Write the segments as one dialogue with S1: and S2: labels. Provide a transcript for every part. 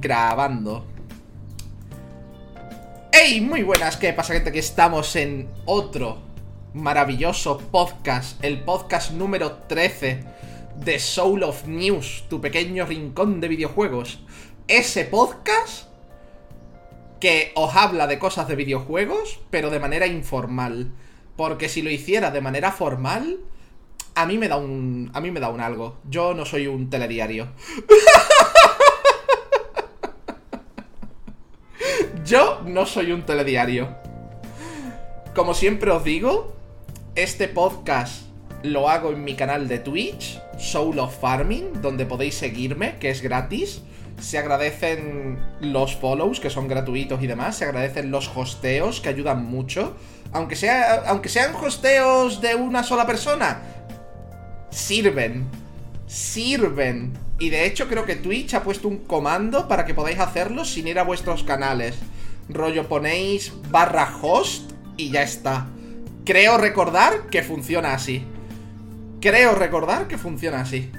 S1: Grabando. ¡Hey! Muy buenas, ¿qué pasa gente? Que estamos en otro maravilloso podcast, el podcast número 13 de Soul of News, tu pequeño rincón de videojuegos. Ese podcast que os habla de cosas de videojuegos, pero de manera informal. Porque si lo hiciera de manera formal, a mí me da un. A mí me da un algo. Yo no soy un telediario. Yo no soy un telediario. Como siempre os digo, este podcast lo hago en mi canal de Twitch, Soul of Farming, donde podéis seguirme, que es gratis. Se agradecen los follows, que son gratuitos y demás. Se agradecen los hosteos, que ayudan mucho. Aunque, sea, aunque sean hosteos de una sola persona, sirven. Sirven. Y de hecho creo que Twitch ha puesto un comando para que podáis hacerlo sin ir a vuestros canales. Rollo ponéis barra host y ya está. Creo recordar que funciona así. Creo recordar que funciona así.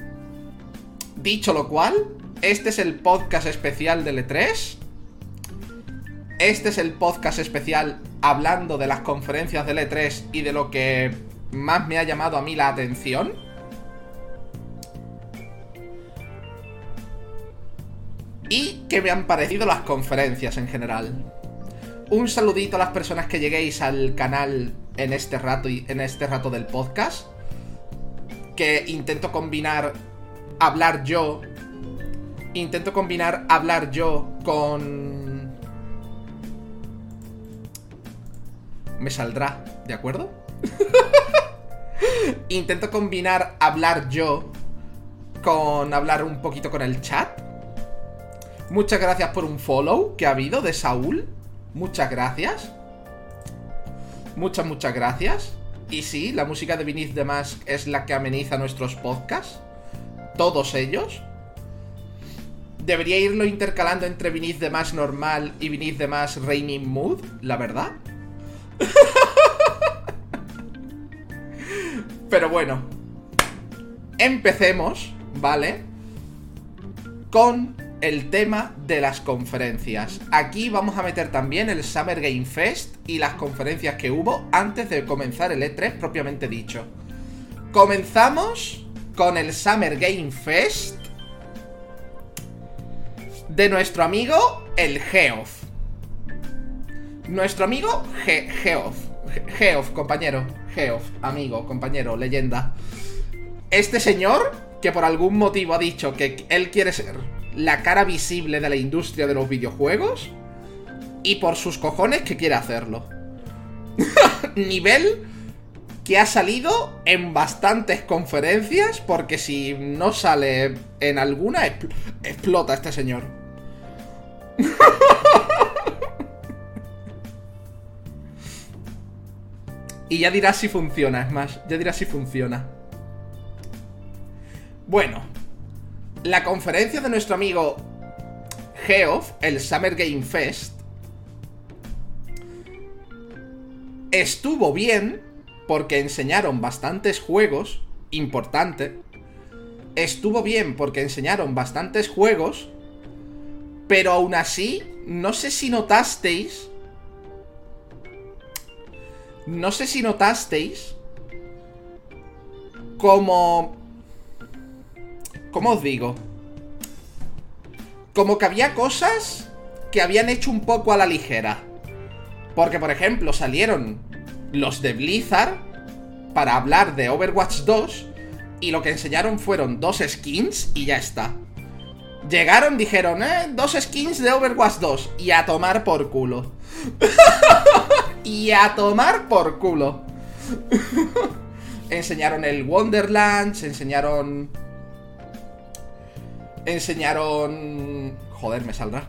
S1: Dicho lo cual, este es el podcast especial de E3. Este es el podcast especial hablando de las conferencias de E3 y de lo que más me ha llamado a mí la atención. Y que me han parecido las conferencias en general. Un saludito a las personas que lleguéis al canal en este rato y en este rato del podcast. Que intento combinar hablar yo. Intento combinar hablar yo con. Me saldrá, ¿de acuerdo? intento combinar hablar yo con hablar un poquito con el chat. Muchas gracias por un follow que ha habido de Saúl. Muchas gracias. Muchas, muchas gracias. Y sí, la música de Beneath the Mask es la que ameniza nuestros podcasts. Todos ellos. Debería irlo intercalando entre Beneath the Mask normal y Beneath the Mask Raining Mood, la verdad. Pero bueno. Empecemos, ¿vale? Con el tema de las conferencias. Aquí vamos a meter también el Summer Game Fest y las conferencias que hubo antes de comenzar el E3 propiamente dicho. Comenzamos con el Summer Game Fest de nuestro amigo el Geoff. Nuestro amigo Ge Geoff. Geoff, compañero. Geoff, amigo, compañero, leyenda. Este señor que por algún motivo ha dicho que él quiere ser la cara visible de la industria de los videojuegos y por sus cojones que quiere hacerlo. Nivel que ha salido en bastantes conferencias porque si no sale en alguna expl explota este señor. y ya dirás si funciona, es más, ya dirás si funciona. Bueno, la conferencia de nuestro amigo Geoff, el Summer Game Fest, estuvo bien porque enseñaron bastantes juegos, importante. Estuvo bien porque enseñaron bastantes juegos, pero aún así, no sé si notasteis... No sé si notasteis como ¿Cómo os digo? Como que había cosas que habían hecho un poco a la ligera. Porque, por ejemplo, salieron los de Blizzard para hablar de Overwatch 2 y lo que enseñaron fueron dos skins y ya está. Llegaron, dijeron, eh, dos skins de Overwatch 2 y a tomar por culo. y a tomar por culo. enseñaron el Wonderlands, enseñaron enseñaron... Joder, me saldrá.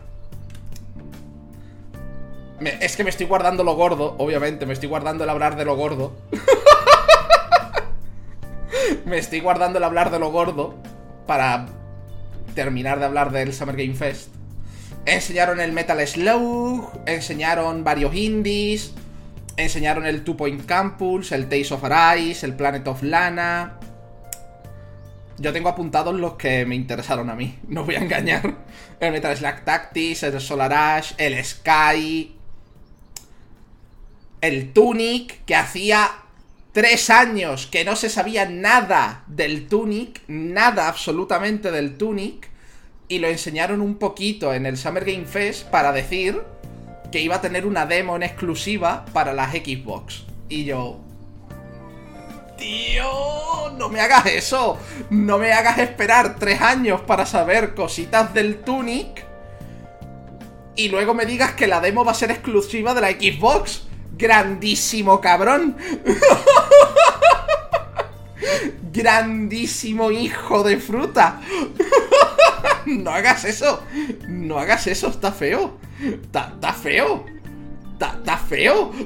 S1: Es que me estoy guardando lo gordo, obviamente, me estoy guardando el hablar de lo gordo. me estoy guardando el hablar de lo gordo para terminar de hablar del Summer Game Fest. Enseñaron el Metal Slug, enseñaron varios indies, enseñaron el Two Point Campus, el Taste of Arise, el Planet of Lana, Yo tengo apuntados los que me interesaron a mí, no voy a engañar. El Metal Slack Tactics, el Solar Ash, el Sky, el Tunic, que hacía tres años que no se sabía nada del Tunic, nada absolutamente del Tunic, y lo enseñaron un poquito en el Summer Game Fest para decir que iba a tener una demo en exclusiva para las Xbox. Y yo... Tío, no me hagas eso. No me hagas esperar tres años para saber cositas del Tunic. Y luego me digas que la demo va a ser exclusiva de la Xbox. Grandísimo cabrón. Grandísimo hijo de fruta. no hagas eso. No hagas eso, está feo. Está, feo. Está, feo.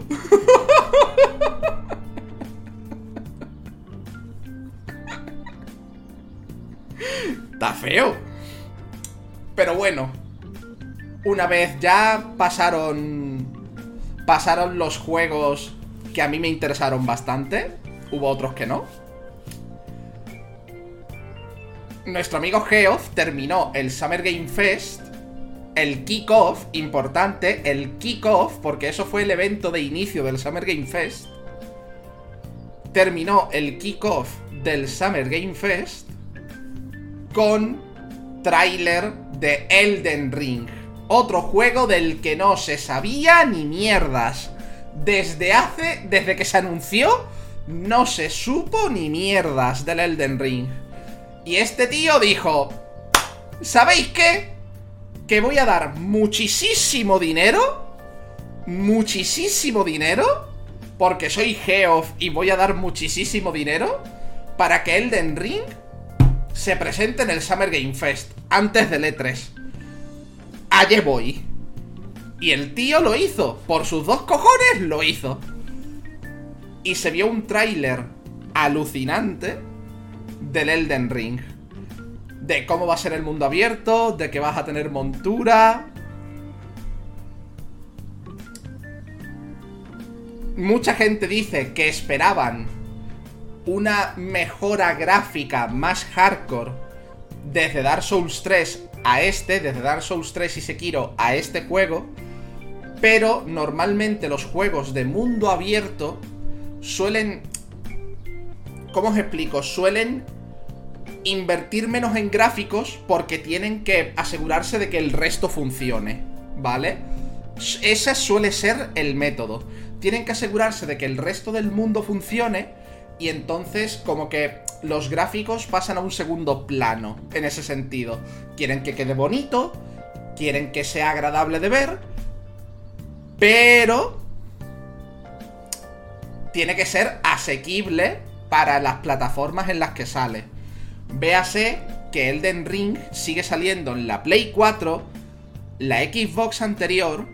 S1: Está feo. Pero bueno. Una vez ya pasaron. Pasaron los juegos que a mí me interesaron bastante. Hubo otros que no. Nuestro amigo Geoff terminó el Summer Game Fest el kickoff, importante, el kickoff, porque eso fue el evento de inicio del Summer Game Fest. Terminó el kickoff del Summer Game Fest con tráiler de Elden Ring. Otro juego del que no se sabía ni mierdas. Desde hace, desde que se anunció, no se supo ni mierdas del Elden Ring. Y este tío dijo, ¿sabéis qué? que voy a dar muchísimo dinero, muchísimo dinero, porque soy Geoff y voy a dar muchísimo dinero para que Elden Ring se presente en el Summer Game Fest antes del E3. Allí voy. Y el tío lo hizo, por sus dos cojones lo hizo. Y se vio un tráiler alucinante del Elden Ring de cómo va a ser el mundo abierto, de que vas a tener montura. Mucha gente dice que esperaban una mejora gráfica más hardcore desde Dark Souls 3 a este, desde Dark Souls 3 y Sekiro a este juego, pero normalmente los juegos de mundo abierto suelen... ¿Cómo os explico? Suelen invertir menos en gráficos porque tienen que asegurarse de que el resto funcione, ¿vale? Ese suele ser el método. Tienen que asegurarse de que el resto del mundo funcione y entonces como que los gráficos pasan a un segundo plano en ese sentido. Quieren que quede bonito, quieren que sea agradable de ver, pero tiene que ser asequible para las plataformas en las que sale. Véase que Elden Ring sigue saliendo en la Play 4, la Xbox anterior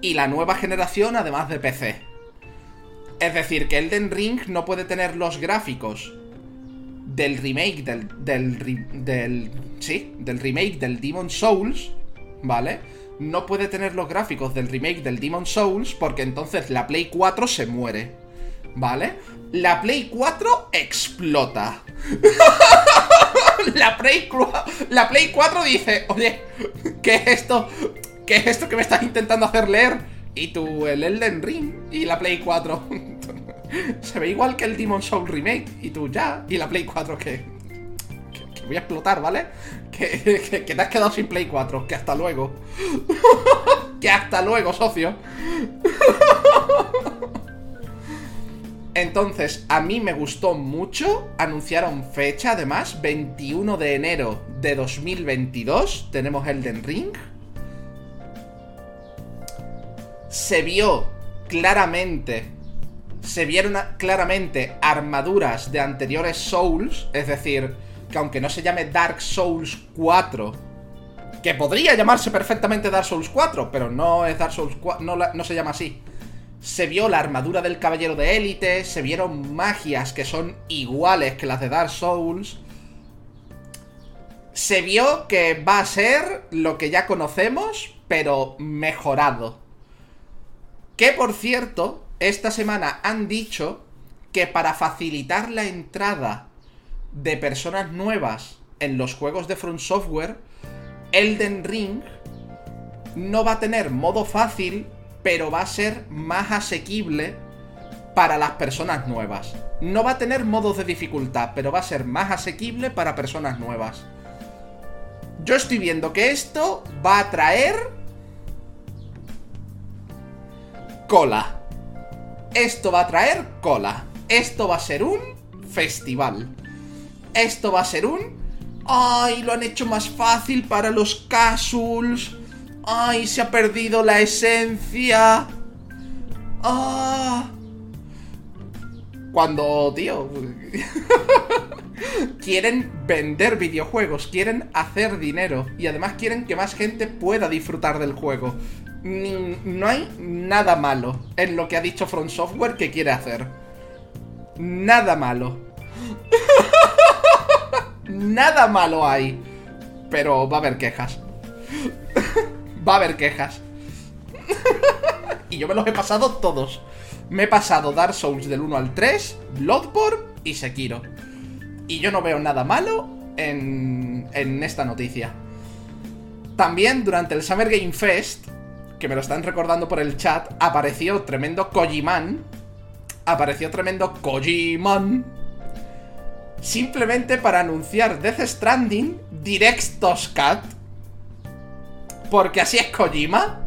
S1: y la nueva generación además de PC. Es decir, que Elden Ring no puede tener los gráficos del remake del, del, del sí, del remake del Demon Souls, ¿vale? No puede tener los gráficos del remake del Demon Souls porque entonces la Play 4 se muere, ¿vale? La Play 4 explota. la, Play, la Play 4 dice, oye, ¿qué es esto? ¿Qué es esto que me estás intentando hacer leer? Y tú, el Elden Ring y la Play 4. Se ve igual que el Demon Soul Remake. Y tú, ya. Y la Play 4, que, que, voy a explotar, ¿vale? Que, que, te has quedado sin Play 4. Que hasta luego. que hasta luego, socio. Entonces, a mí me gustó mucho. Anunciaron fecha, además, 21 de enero de 2022. Tenemos Elden Ring. Se vio claramente. Se vieron claramente armaduras de anteriores Souls. Es decir, que aunque no se llame Dark Souls 4. Que podría llamarse perfectamente Dark Souls 4, pero no es Dark Souls 4. No, no se llama así se vio la armadura del caballero de élite, se vieron magias que son iguales que las de Dark Souls. Se vio que va a ser lo que ya conocemos, pero mejorado. Que por cierto, esta semana han dicho que para facilitar la entrada de personas nuevas en los juegos de Front Software, Elden Ring no va a tener modo fácil, pero va a ser más asequible para las personas nuevas. No va a tener modos de dificultad, pero va a ser más asequible para personas nuevas. Yo estoy viendo que esto va a traer cola. Esto va a traer cola. Esto va a ser un festival. Esto va a ser un... ¡Ay! Lo han hecho más fácil para los casuals. ¡Ay! Se ha perdido la esencia. ¡Ah! Cuando, tío... quieren vender videojuegos, quieren hacer dinero y además quieren que más gente pueda disfrutar del juego. No hay nada malo en lo que ha dicho Front Software que quiere hacer. Nada malo. nada malo hay. Pero va a haber quejas. va a haber quejas. y yo me los he pasado todos. Me he pasado Dark Souls del 1 al 3, Bloodborne y Sekiro. Y yo no veo nada malo en, en esta noticia. También durante el Summer Game Fest, que me lo están recordando por el chat, apareció tremendo Kojiman. Apareció tremendo Kojiman. Simplemente para anunciar Death Stranding Directos Cut. Porque así es Kojima.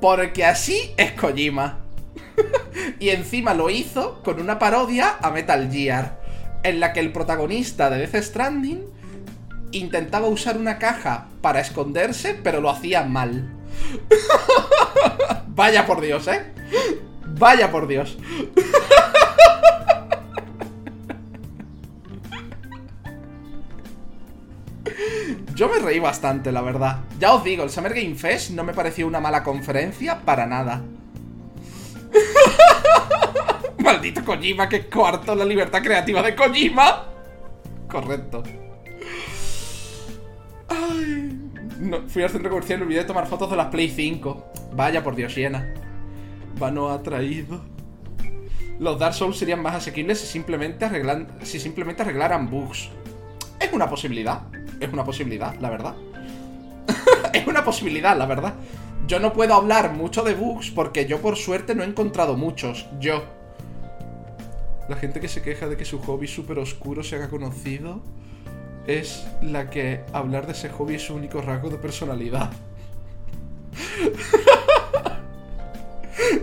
S1: Porque así es Kojima. y encima lo hizo con una parodia a Metal Gear en la que el protagonista de Death Stranding intentaba usar una caja para esconderse, pero lo hacía mal. Vaya por Dios, ¿eh? Vaya por Dios. Yo me reí bastante, la verdad. Ya os digo, el Summer Game Fest no me pareció una mala conferencia para nada. Maldito Kojima que cuarto la libertad creativa de Kojima. Correcto. No, fui al centro comercial y olvidé tomar fotos de las Play 5. Vaya por Dios, Siena. Vano ha traído. Los Dark Souls serían más asequibles si simplemente, arreglan, si simplemente arreglaran bugs. Es una posibilidad. Es una posibilidad, la verdad. es una posibilidad, la verdad. Yo no puedo hablar mucho de bugs porque yo por suerte no he encontrado muchos. Yo. La gente que se queja de que su hobby súper oscuro se haga conocido es la que hablar de ese hobby es su único rasgo de personalidad.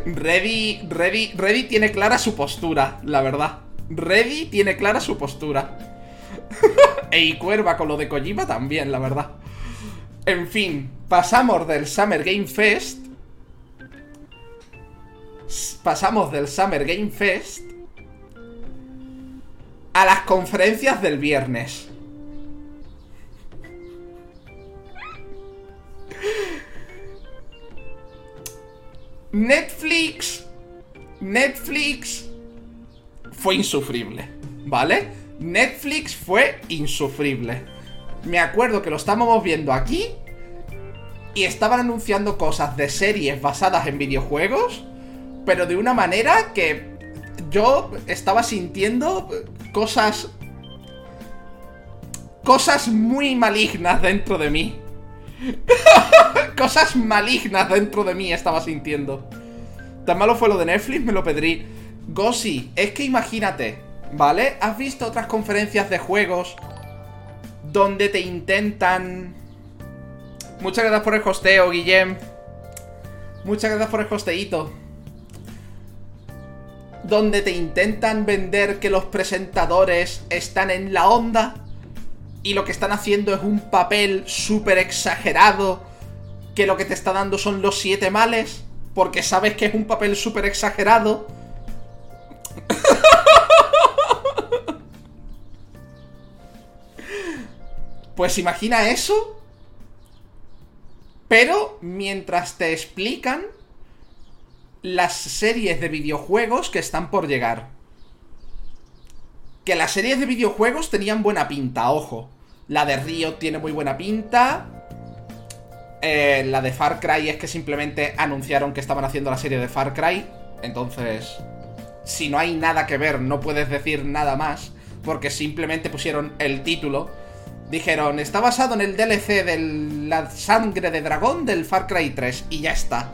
S1: Reddy, Reddy, Reddy tiene clara su postura, la verdad. Reddy tiene clara su postura. e Cuerva con lo de Kojima también, la verdad. En fin, pasamos del Summer Game Fest. Pasamos del Summer Game Fest a las conferencias del viernes. Netflix. Netflix fue insufrible, ¿vale? Netflix fue insufrible. Me acuerdo que lo estábamos viendo aquí y estaban anunciando cosas de series basadas en videojuegos, pero de una manera que yo estaba sintiendo cosas... Cosas muy malignas dentro de mí. cosas malignas dentro de mí estaba sintiendo. Tan malo fue lo de Netflix, me lo pedrí. Gossi, es que imagínate, ¿vale? ¿Has visto otras conferencias de juegos donde te intentan... Muchas gracias por el hosteo, Guillem. Muchas gracias por el hosteito donde te intentan vender que los presentadores están en la onda y lo que están haciendo es un papel súper exagerado que lo que te está dando son los siete males porque sabes que es un papel súper exagerado. pues imagina eso, pero mientras te explican las series de videojuegos que están por llegar. Que las series de videojuegos tenían buena pinta, ojo. La de Río tiene muy buena pinta. Eh, la de Far Cry es que simplemente anunciaron que estaban haciendo la serie de Far Cry. Entonces, si no hay nada que ver, no puedes decir nada más. porque simplemente pusieron el título. Dijeron, está basado en el DLC de la sangre de dragón del Far Cry 3 y ya está.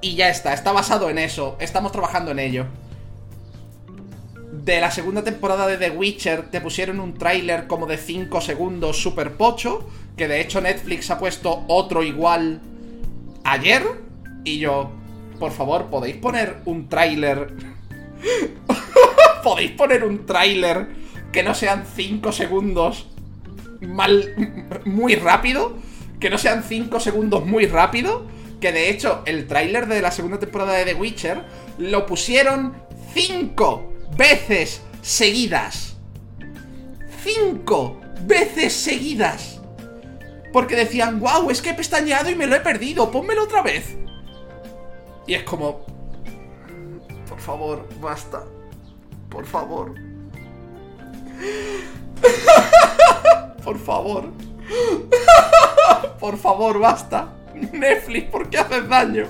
S1: Y ya está, está basado en eso, estamos trabajando en ello. De la segunda temporada de The Witcher te pusieron un tráiler como de 5 segundos super pocho, que de hecho Netflix ha puesto otro igual ayer. Y yo, por favor, ¿podéis poner un tráiler? ¿Podéis poner un tráiler que no sean 5 segundos mal muy rápido? Que no sean 5 segundos muy rápido que de hecho el tráiler de la segunda temporada de The Witcher lo pusieron cinco veces seguidas. Cinco veces seguidas. Porque decían, wow, es que he pestañeado y me lo he perdido, pónmelo otra vez. Y es como... Por favor, basta. Por favor. Por favor. Por favor, basta. Netflix, ¿por qué haces daño?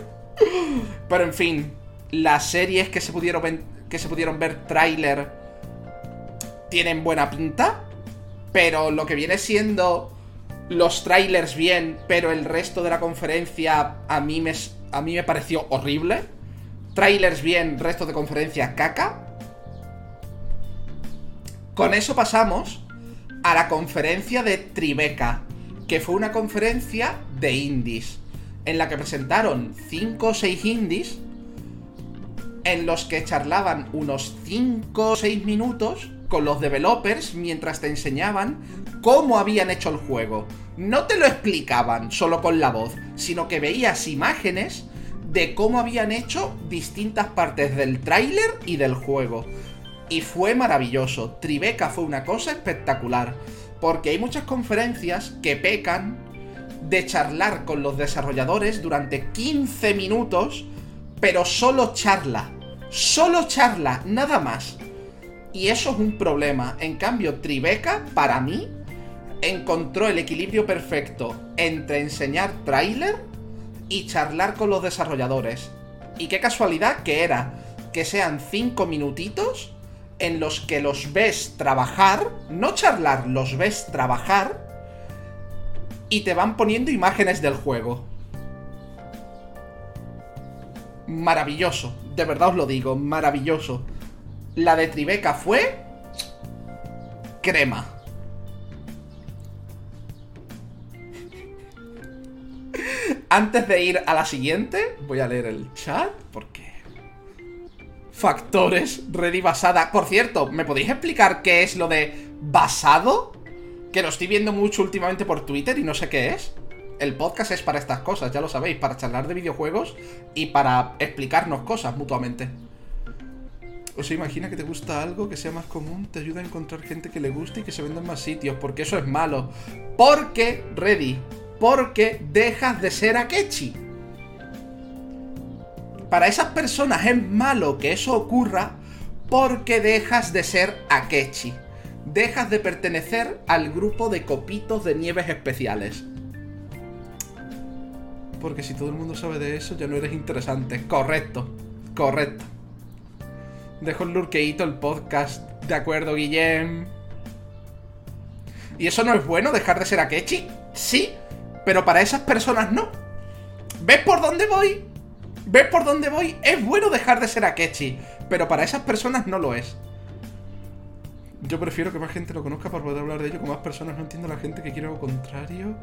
S1: Pero en fin, las series que se pudieron, que se pudieron ver tráiler tienen buena pinta, pero lo que viene siendo los trailers bien, pero el resto de la conferencia a mí me, a mí me pareció horrible. Trailers bien, resto de conferencia caca. Con eso pasamos a la conferencia de Tribeca, que fue una conferencia de indies, en la que presentaron 5 o 6 indies, en los que charlaban unos 5 o 6 minutos con los developers mientras te enseñaban cómo habían hecho el juego. No te lo explicaban solo con la voz, sino que veías imágenes de cómo habían hecho distintas partes del tráiler y del juego. Y fue maravilloso. Tribeca fue una cosa espectacular. Porque hay muchas conferencias que pecan de charlar con los desarrolladores durante 15 minutos, pero solo charla. Solo charla, nada más. Y eso es un problema. En cambio, Tribeca, para mí, encontró el equilibrio perfecto entre enseñar tráiler y charlar con los desarrolladores. Y qué casualidad que era que sean 5 minutitos en los que los ves trabajar, no charlar, los ves trabajar y te van poniendo imágenes del juego. Maravilloso, de verdad os lo digo, maravilloso. La de Tribeca fue crema. Antes de ir a la siguiente, voy a leer el chat porque factores ready basada. Por cierto, ¿me podéis explicar qué es lo de basado? Que lo estoy viendo mucho últimamente por Twitter y no sé qué es. El podcast es para estas cosas, ya lo sabéis, para charlar de videojuegos y para explicarnos cosas mutuamente. O sea, imagina que te gusta algo que sea más común, te ayuda a encontrar gente que le guste y que se venda en más sitios, porque eso es malo. Porque, ready, porque dejas de ser Akechi para esas personas es malo que eso ocurra porque dejas de ser Akechi. Dejas de pertenecer al grupo de copitos de nieves especiales. Porque si todo el mundo sabe de eso, ya no eres interesante. Correcto, correcto. Dejo el lurkeito el podcast. De acuerdo, Guillem. ¿Y eso no es bueno, dejar de ser Akechi? Sí, pero para esas personas no. ¿Ves por dónde voy? ¿Ves por dónde voy? Es bueno dejar de ser Akechi, pero para esas personas no lo es. Yo prefiero que más gente lo conozca para poder hablar de ello con más personas. No entiendo a la gente que quiere algo contrario.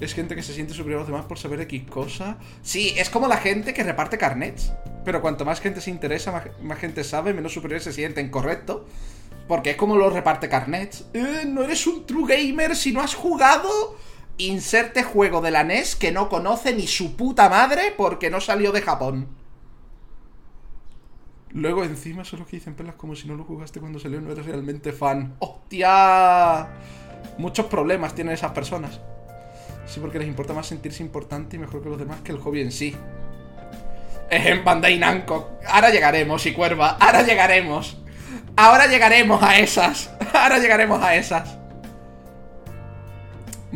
S1: Es gente que se siente superior a los demás por saber X cosa. Sí, es como la gente que reparte carnets. Pero cuanto más gente se interesa, más, gente sabe, menos superior se sienten, correcto. Porque es como los reparte carnets. Eh, no eres un true gamer si no has jugado inserte juego de la NES que no conoce ni su puta madre porque no salió de Japón. Luego encima son los que dicen pelas como si no lo jugaste cuando salió no eres realmente fan. ¡Hostia! Muchos problemas tienen esas personas. Sí, porque les importa más sentirse importante y mejor que los demás que el hobby en sí. En Bandai Namco. Ahora llegaremos, y cuerva. Ahora llegaremos. Ahora llegaremos a esas. Ahora llegaremos a esas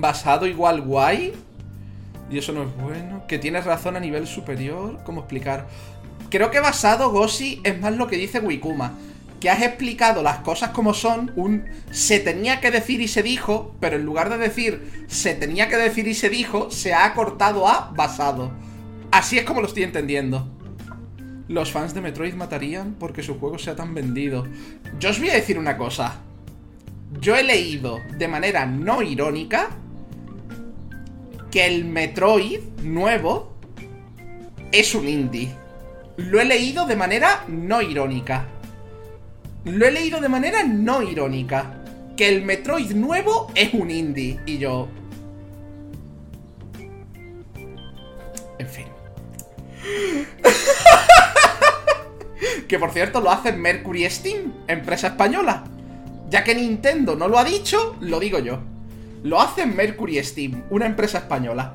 S1: basado igual guay. Y eso no es bueno. Que tienes razón a nivel superior. ¿Cómo explicar? Creo que basado Goshi es más lo que dice Wikuma. que has explicado las cosas como son, un se tenía que decir y se dijo, pero en lugar de decir se tenía que decir y se dijo, se ha acortado a basado. Así es como lo estoy entendiendo. Los fans de Metroid matarían porque su juego sea tan vendido. Yo os voy a decir una cosa. Yo he leído de manera no irónica que el Metroid nuevo es un indie. Lo he leído de manera no irónica. Lo he leído de manera no irónica. Que el Metroid nuevo es un indie. Y yo... En fin. que por cierto lo hace Mercury Steam, empresa española. Ya que Nintendo no lo ha dicho, lo digo yo. Lo hace Mercury Steam, una empresa española.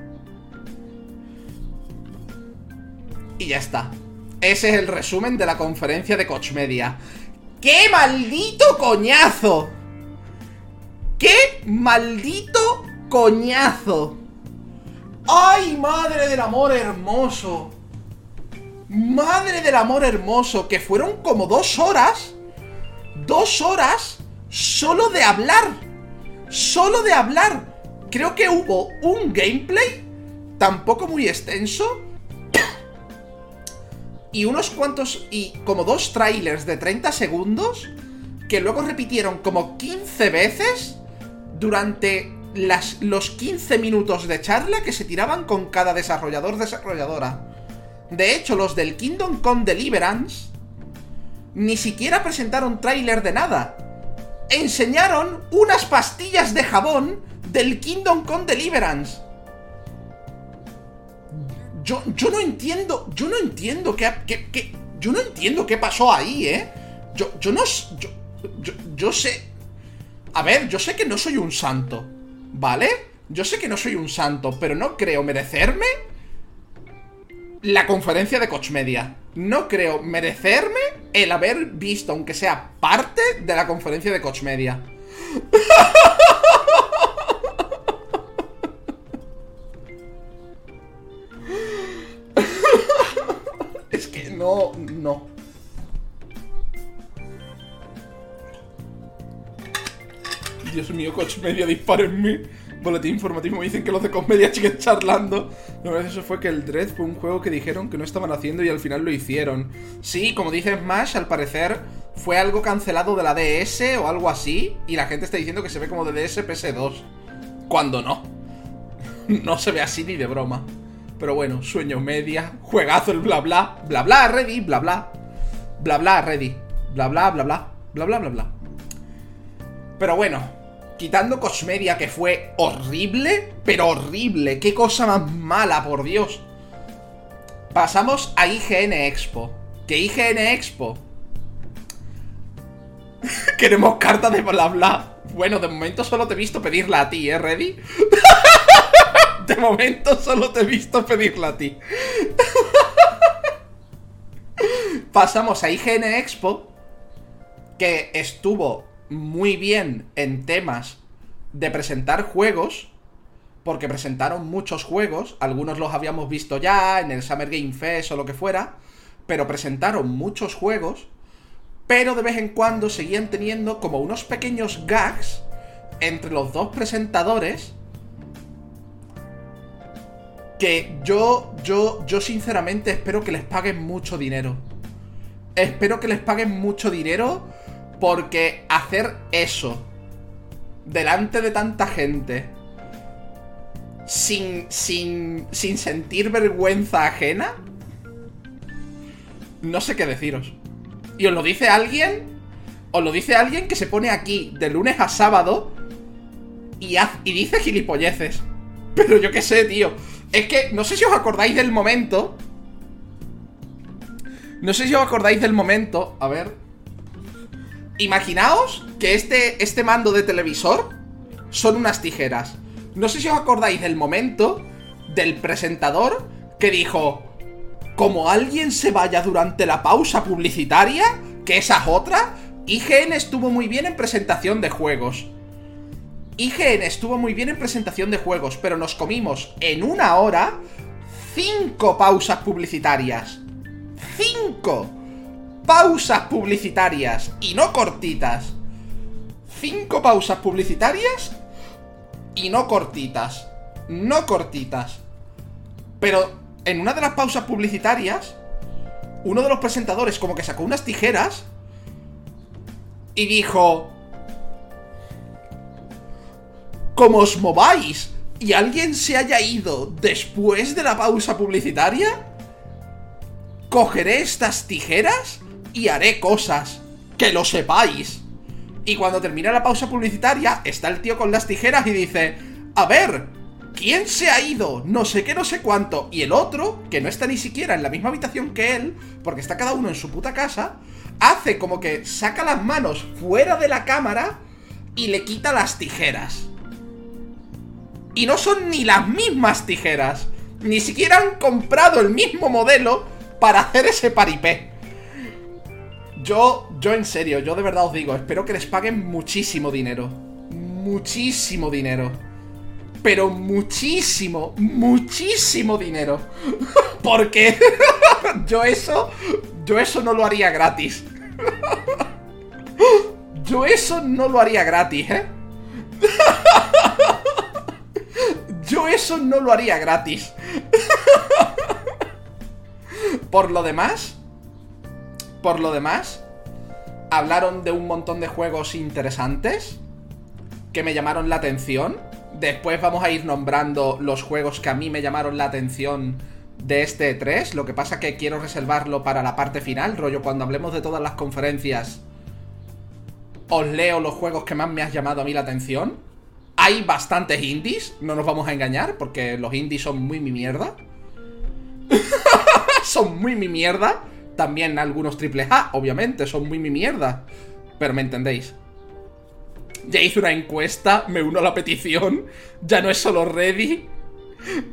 S1: Y ya está. Ese es el resumen de la conferencia de Coach Media. ¡Qué maldito coñazo! ¡Qué maldito coñazo! ¡Ay, madre del amor hermoso! Madre del amor hermoso, que fueron como dos horas. Dos horas solo de hablar. Solo de hablar. Creo que hubo un gameplay, tampoco muy extenso, y unos cuantos, y como dos trailers de 30 segundos, que luego repitieron como 15 veces durante las, los 15 minutos de charla que se tiraban con cada desarrollador desarrolladora. De hecho, los del Kingdom Come Deliverance ni siquiera presentaron tráiler de nada. Enseñaron unas pastillas de jabón del Kingdom Come Deliverance. Yo, yo no entiendo, yo no entiendo qué, qué, yo no entiendo qué pasó ahí, ¿eh? Yo, yo no, yo, yo, yo sé, a ver, yo sé que no soy un santo, ¿vale? Yo sé que no soy un santo, pero no creo merecerme la conferencia de Coach Media. No creo merecerme el haber visto, aunque sea parte de la conferencia de Coach no, no. Dios mío, Coach Media, dispárenme. Boletín informativo me dicen que los de Comedia siguen charlando. Lo eso fue que el Dread fue un juego que dijeron que no estaban haciendo y al final lo hicieron. Sí, como dice Smash, al parecer fue algo cancelado de la DS o algo así. Y la gente está diciendo que se ve como de DS PS2. Cuando no. No se ve así ni de broma. Pero bueno, sueño media, juegazo el bla bla, bla bla, ready, bla bla. Bla bla, ready. Bla bla, bla bla. Bla bla, bla bla. Pero bueno, quitando Cosmedia que fue horrible, pero horrible. Qué cosa más mala, por Dios. Pasamos a IGN Expo. Que IGN Expo. Queremos carta de bla bla. Bueno, de momento solo te he visto pedirla a ti, ¿eh, Ready? De momento solo te he visto pedirla a ti. Pasamos a IGN Expo. Que estuvo muy bien en temas de presentar juegos, porque presentaron muchos juegos, algunos los habíamos visto ya en el Summer Game Fest o lo que fuera, pero presentaron muchos juegos, pero de vez en cuando seguían teniendo como unos pequeños gags entre los dos presentadores que yo, yo, yo sinceramente espero que les paguen mucho dinero. Espero que les paguen mucho dinero porque hacer eso delante de tanta gente sin, sin, sin sentir vergüenza ajena, no sé qué deciros. Y os lo dice alguien, os lo dice alguien que se pone aquí de lunes a sábado y, y dice gilipolleces. Pero yo qué sé, tío. Es que no sé si os acordáis del momento. No sé si os acordáis del momento. A ver. Imaginaos que este, este mando de televisor son unas tijeras. No sé si os acordáis del momento del presentador que dijo, como alguien se vaya durante la pausa publicitaria, que esa es otra, IGN estuvo muy bien en presentación de juegos. IGN estuvo muy bien en presentación de juegos, pero nos comimos en una hora cinco pausas publicitarias. ¡Cinco! Pausas publicitarias y no cortitas. Cinco pausas publicitarias y no cortitas. No cortitas. Pero en una de las pausas publicitarias, uno de los presentadores como que sacó unas tijeras y dijo... Como os mováis y alguien se haya ido después de la pausa publicitaria, cogeré estas tijeras y haré cosas. Que lo sepáis. Y cuando termina la pausa publicitaria, está el tío con las tijeras y dice, a ver, ¿quién se ha ido? No sé qué, no sé cuánto. Y el otro, que no está ni siquiera en la misma habitación que él, porque está cada uno en su puta casa, hace como que saca las manos fuera de la cámara y le quita las tijeras. Y no son ni las mismas tijeras. Ni siquiera han comprado el mismo modelo para hacer ese paripé. Yo, yo en serio, yo de verdad os digo, espero que les paguen muchísimo dinero. Muchísimo dinero. Pero muchísimo, muchísimo dinero. Porque yo eso, yo eso no lo haría gratis. Yo eso no lo haría gratis, ¿eh? Yo eso no lo haría gratis. Por lo demás, por lo demás, hablaron de un montón de juegos interesantes que me llamaron la atención. Después vamos a ir nombrando los juegos que a mí me llamaron la atención de este 3. Lo que pasa que quiero reservarlo para la parte final, rollo cuando hablemos de todas las conferencias. Os leo los juegos que más me has llamado a mí la atención. Hay bastantes indies, no nos vamos a engañar, porque los indies son muy mi mierda. son muy mi mierda. También algunos triple A, obviamente, son muy mi mierda. Pero me entendéis. Ya hice una encuesta, me uno a la petición. Ya no es solo ready.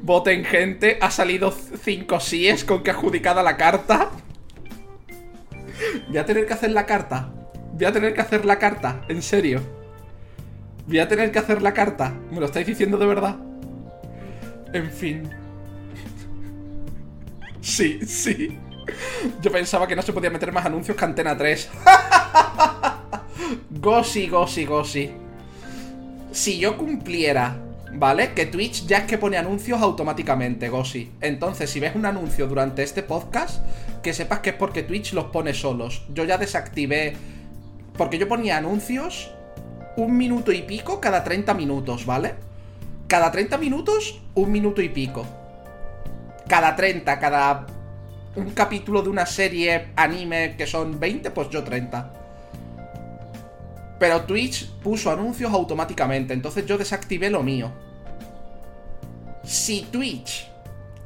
S1: Voten gente, ha salido 5 síes con que adjudicada la carta. Voy a tener que hacer la carta. Voy a tener que hacer la carta, en serio. Voy a tener que hacer la carta. ¿Me lo estáis diciendo de verdad? En fin. Sí, sí. Yo pensaba que no se podía meter más anuncios que Antena 3. gosi, gosi, gosi. Si yo cumpliera, ¿vale? Que Twitch ya es que pone anuncios automáticamente, gosi. Entonces, si ves un anuncio durante este podcast, que sepas que es porque Twitch los pone solos. Yo ya desactivé... Porque yo ponía anuncios un minuto y pico cada 30 minutos, ¿vale? Cada 30 minutos, un minuto y pico. Cada 30, cada un capítulo de una serie anime que son 20, pues yo 30. Pero Twitch puso anuncios automáticamente, entonces yo desactivé lo mío. Si Twitch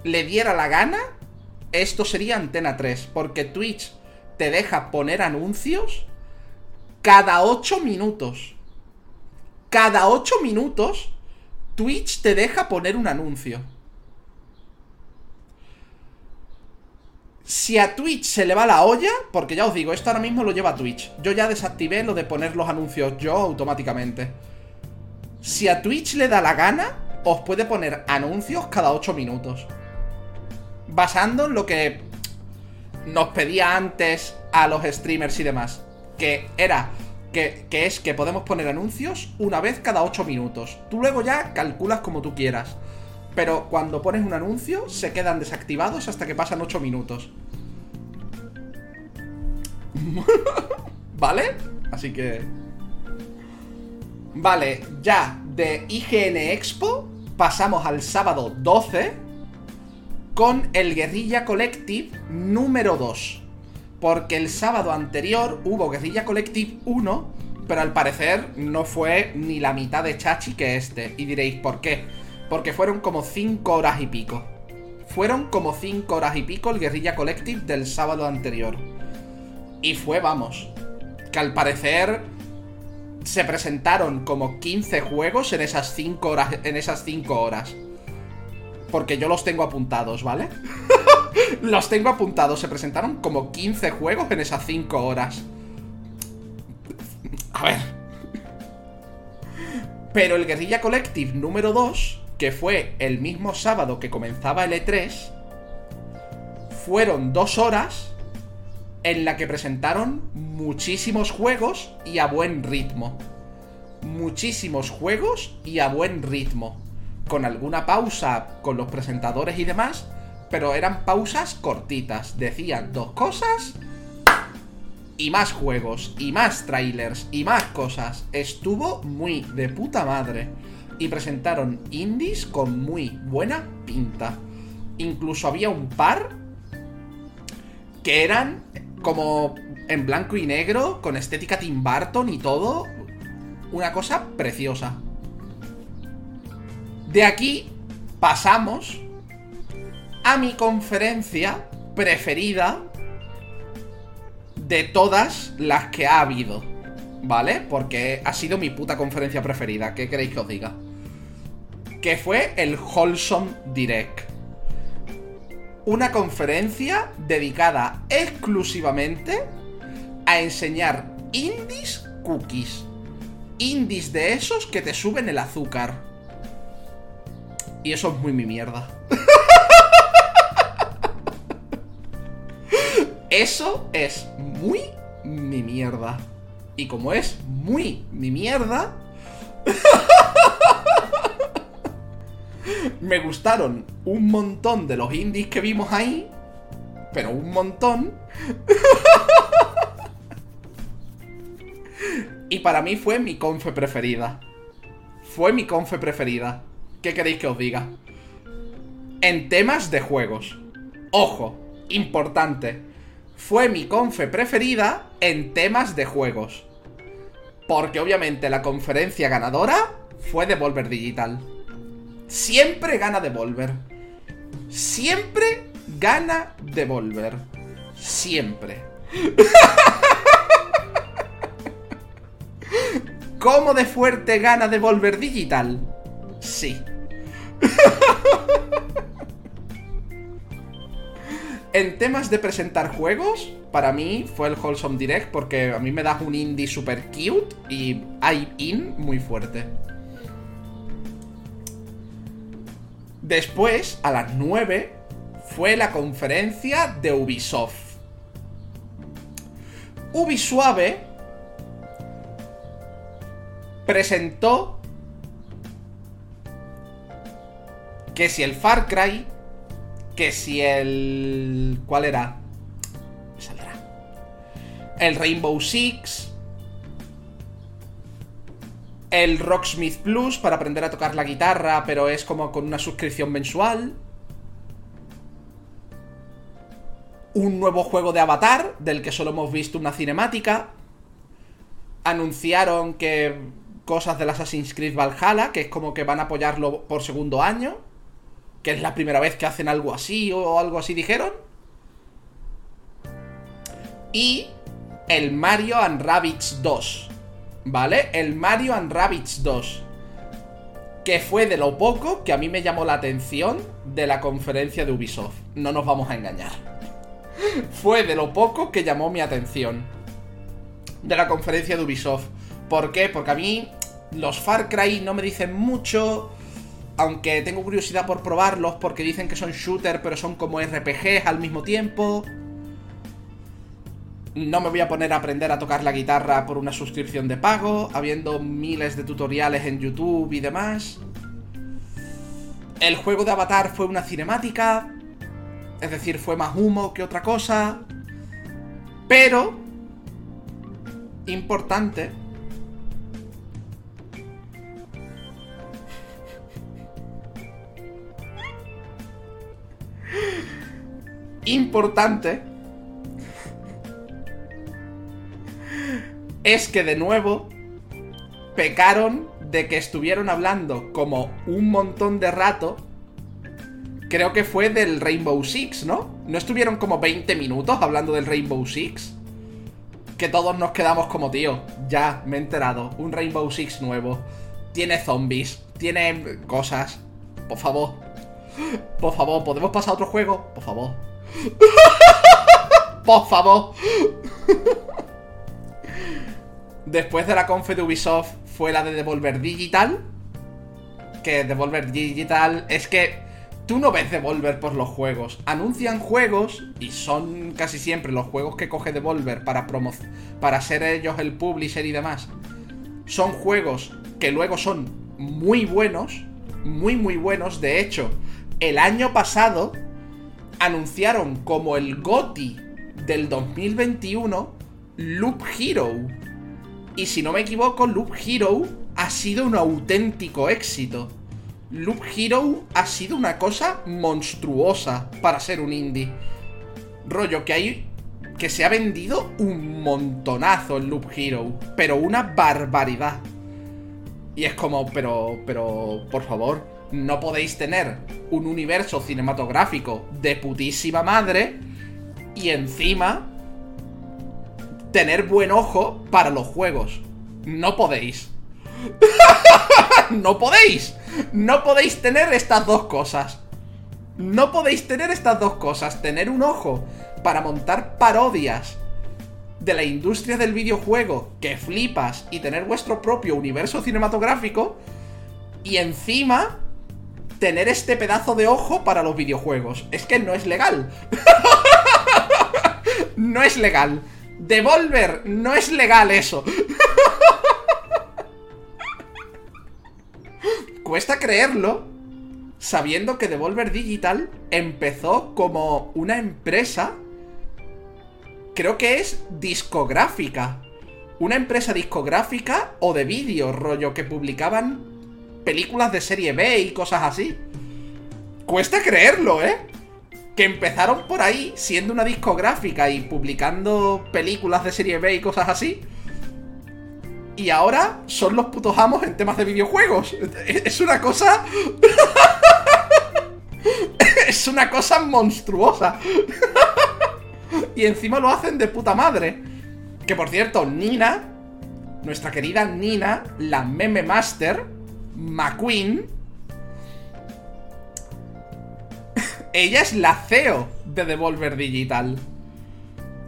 S1: le diera la gana, esto sería Antena 3, porque Twitch te deja poner anuncios cada 8 minutos. Cada 8 minutos, Twitch te deja poner un anuncio. Si a Twitch se le va la olla, porque ya os digo, esto ahora mismo lo lleva Twitch. Yo ya desactivé lo de poner los anuncios yo automáticamente. Si a Twitch le da la gana, os puede poner anuncios cada 8 minutos. Basando en lo que nos pedía antes a los streamers y demás. Que era, que, es que podemos poner anuncios una vez cada 8 minutos. Tú luego ya calculas como tú quieras. Pero cuando pones un anuncio, se quedan desactivados hasta que pasan 8 minutos. ¿Vale? Así que... Vale, ya de IGN Expo pasamos al sábado 12 con el Guerrilla Collective número 2. Porque el sábado anterior hubo Guerrilla Collective 1, pero al parecer no fue ni la mitad de chachi que este. Y diréis, ¿por qué? Porque fueron como 5 horas y pico. fueron como 5 horas y pico el Guerrilla Collective del sábado anterior. Y fue, vamos, que al parecer se presentaron como 15 juegos en esas 5 horas, en esas 5 horas. Porque yo los tengo apuntados, ¿vale? los tengo apuntados, se presentaron como 15 juegos en esas 5 horas. A ver. Pero el Guerrilla Collective número 2, que fue el mismo sábado que comenzaba el E3, fueron dos horas en la que presentaron muchísimos juegos y a buen ritmo. Muchísimos juegos y a buen ritmo. Con alguna pausa con los presentadores y demás, pero eran pausas cortitas. Decían dos cosas y más juegos, y más trailers, y más cosas. Estuvo muy de puta madre. Y presentaron indies con muy buena pinta. Incluso había un par que eran como en blanco y negro, con estética Tim Burton y todo. Una cosa preciosa. De aquí pasamos a mi conferencia preferida de todas las que ha habido. ¿Vale? Porque ha sido mi puta conferencia preferida. ¿Qué queréis que os diga? Que fue el Wholesome Direct. Una conferencia dedicada exclusivamente a enseñar indies cookies. Indies de esos que te suben el azúcar. Y eso es muy mi mierda. Eso es muy mi mierda. Y como es muy mi mierda... me gustaron un montón de los indies que vimos ahí. Pero un montón. y para mí fue mi confe preferida. Fue mi confe preferida. ¿Qué queréis que os diga? En temas de juegos. Ojo, importante fue mi confe preferida en temas de juegos. Porque obviamente la conferencia ganadora fue Devolver Digital. Siempre gana Devolver. Siempre gana Devolver. Siempre. ¿Cómo de fuerte gana Devolver Digital? Sí. En temas de presentar juegos, para mí fue el Wholesome Direct porque a mí me da un indie super cute y hay in muy fuerte. Después, a las 9, fue la conferencia de Ubisoft. Ubisuave presentó que si el Far Cry que si el... ¿Cuál era? saldrá. El Rainbow Six. El Rocksmith Plus para aprender a tocar la guitarra, pero es como con una suscripción mensual. Un nuevo juego de Avatar, del que solo hemos visto una cinemática. Anunciaron que cosas del Assassin's Creed Valhalla, que es como que van a apoyarlo por segundo año que es la primera vez que hacen algo así o algo así dijeron. Y el Mario and Rabbids 2. ¿Vale? El Mario and Rabbids 2. Que fue de lo poco que a mí me llamó la atención de la conferencia de Ubisoft. No nos vamos a engañar. fue de lo poco que llamó mi atención. De la conferencia de Ubisoft. ¿Por qué? Porque a mí los Far Cry no me dicen mucho aunque tengo curiosidad por probarlos porque dicen que son shooter pero son como RPGs al mismo tiempo. No me voy a poner a aprender a tocar la guitarra por una suscripción de pago, habiendo miles de tutoriales en YouTube y demás. El juego de Avatar fue una cinemática, es decir, fue más humo que otra cosa. Pero, importante, importante es que de nuevo pecaron de que estuvieron hablando como un montón de rato creo que fue del Rainbow Six, ¿no? ¿No estuvieron como 20 minutos hablando del Rainbow Six? Que todos nos quedamos como, tío, ya, me he enterado, un Rainbow Six nuevo. Tiene zombies, tiene cosas. Por favor. Por favor, ¿podemos pasar a otro juego? Por favor. Por favor. Después de la confe de Ubisoft fue la de Devolver Digital. Que Devolver Digital es que tú no ves Devolver por los juegos. Anuncian juegos y son casi siempre los juegos que coge Devolver para, para ser ellos el publisher y demás. Son juegos que luego son muy buenos. Muy, muy buenos. De hecho, el año pasado anunciaron como el GOTI del 2021 Loop Hero. Y si no me equivoco, Loop Hero ha sido un auténtico éxito. Loop Hero ha sido una cosa monstruosa para ser un indie. Rollo que hay que se ha vendido un montonazo en Loop Hero, pero una barbaridad. Y es como, pero, pero, por favor, no podéis tener un universo cinematográfico de putísima madre y encima tener buen ojo para los juegos. No podéis. no podéis. No podéis tener estas dos cosas. No podéis tener estas dos cosas. Tener un ojo para montar parodias de la industria del videojuego que flipas y tener vuestro propio universo cinematográfico y encima tener este pedazo de ojo para los videojuegos. Es que no es legal. no es legal. Devolver, no es legal eso. Cuesta creerlo, sabiendo que Devolver Digital empezó como una empresa, creo que es discográfica. Una empresa discográfica o de vídeo, rollo, que publicaban películas de serie B y cosas así. Cuesta creerlo, ¿eh? Que empezaron por ahí siendo una discográfica y publicando películas de serie B y cosas así. Y ahora son los putos amos en temas de videojuegos. Es una cosa... es una cosa monstruosa. y encima lo hacen de puta madre. Que por cierto, Nina, nuestra querida Nina, la meme master, McQueen. ella es la CEO de Devolver Digital.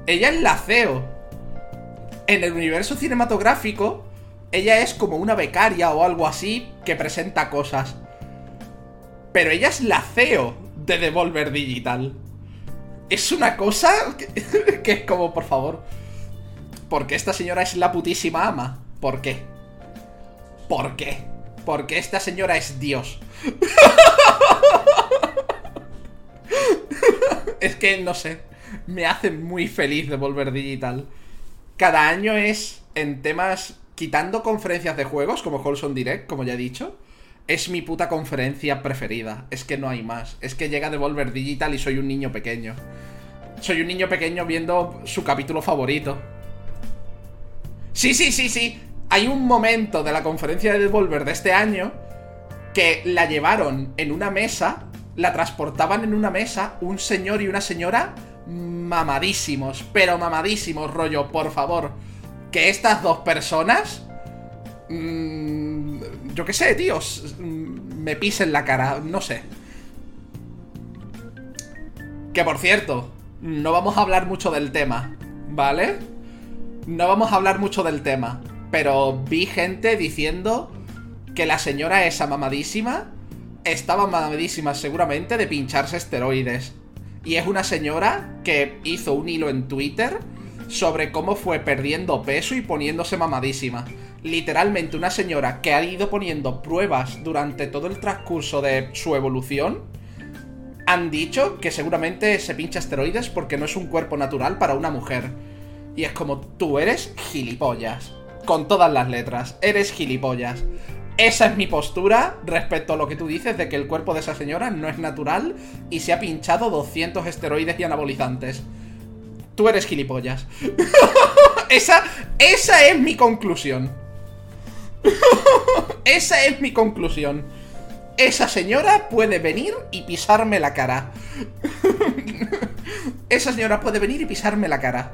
S1: Ella es la CEO. En el universo cinematográfico, ella es como una becaria o algo así que presenta cosas. Pero ella es la CEO de Devolver Digital. Es una cosa que, que es como, por favor. Porque esta señora es la putísima ama. ¿Por qué? ¿Por qué? Porque esta señora es Dios. es que, no sé, me hace muy feliz de volver digital. Cada año es en temas, quitando conferencias de juegos, como Holson Direct, como ya he dicho, es mi puta conferencia preferida. Es que no hay más. Es que llega de Volver Digital y soy un niño pequeño. Soy un niño pequeño viendo su capítulo favorito. Sí, sí, sí, sí hay un momento de la conferencia de Devolver de este año que la llevaron en una mesa, la transportaban en una mesa un señor y una señora mamadísimos, pero mamadísimos, rollo, por favor. Que estas dos personas... Mmm, yo qué sé, tíos. Me pisen la cara, no sé. Que por cierto, no vamos a hablar mucho del tema, ¿vale? No vamos a hablar mucho del tema pero vi gente diciendo que la señora esa mamadísima estaba mamadísima seguramente de pincharse esteroides. Y es una señora que hizo un hilo en Twitter sobre cómo fue perdiendo peso y poniéndose mamadísima. Literalmente una señora que ha ido poniendo pruebas durante todo el transcurso de su evolución. Han dicho que seguramente se pincha esteroides porque no es un cuerpo natural para una mujer. Y es como, tú eres gilipollas con todas las letras. Eres gilipollas. Esa es mi postura respecto a lo que tú dices de que el cuerpo de esa señora no es natural y se ha pinchado 200 esteroides y anabolizantes. Tú eres gilipollas. esa, esa es mi conclusión. esa es mi conclusión. esa señora puede venir y pisarme la cara. esa señora puede venir y pisarme la cara.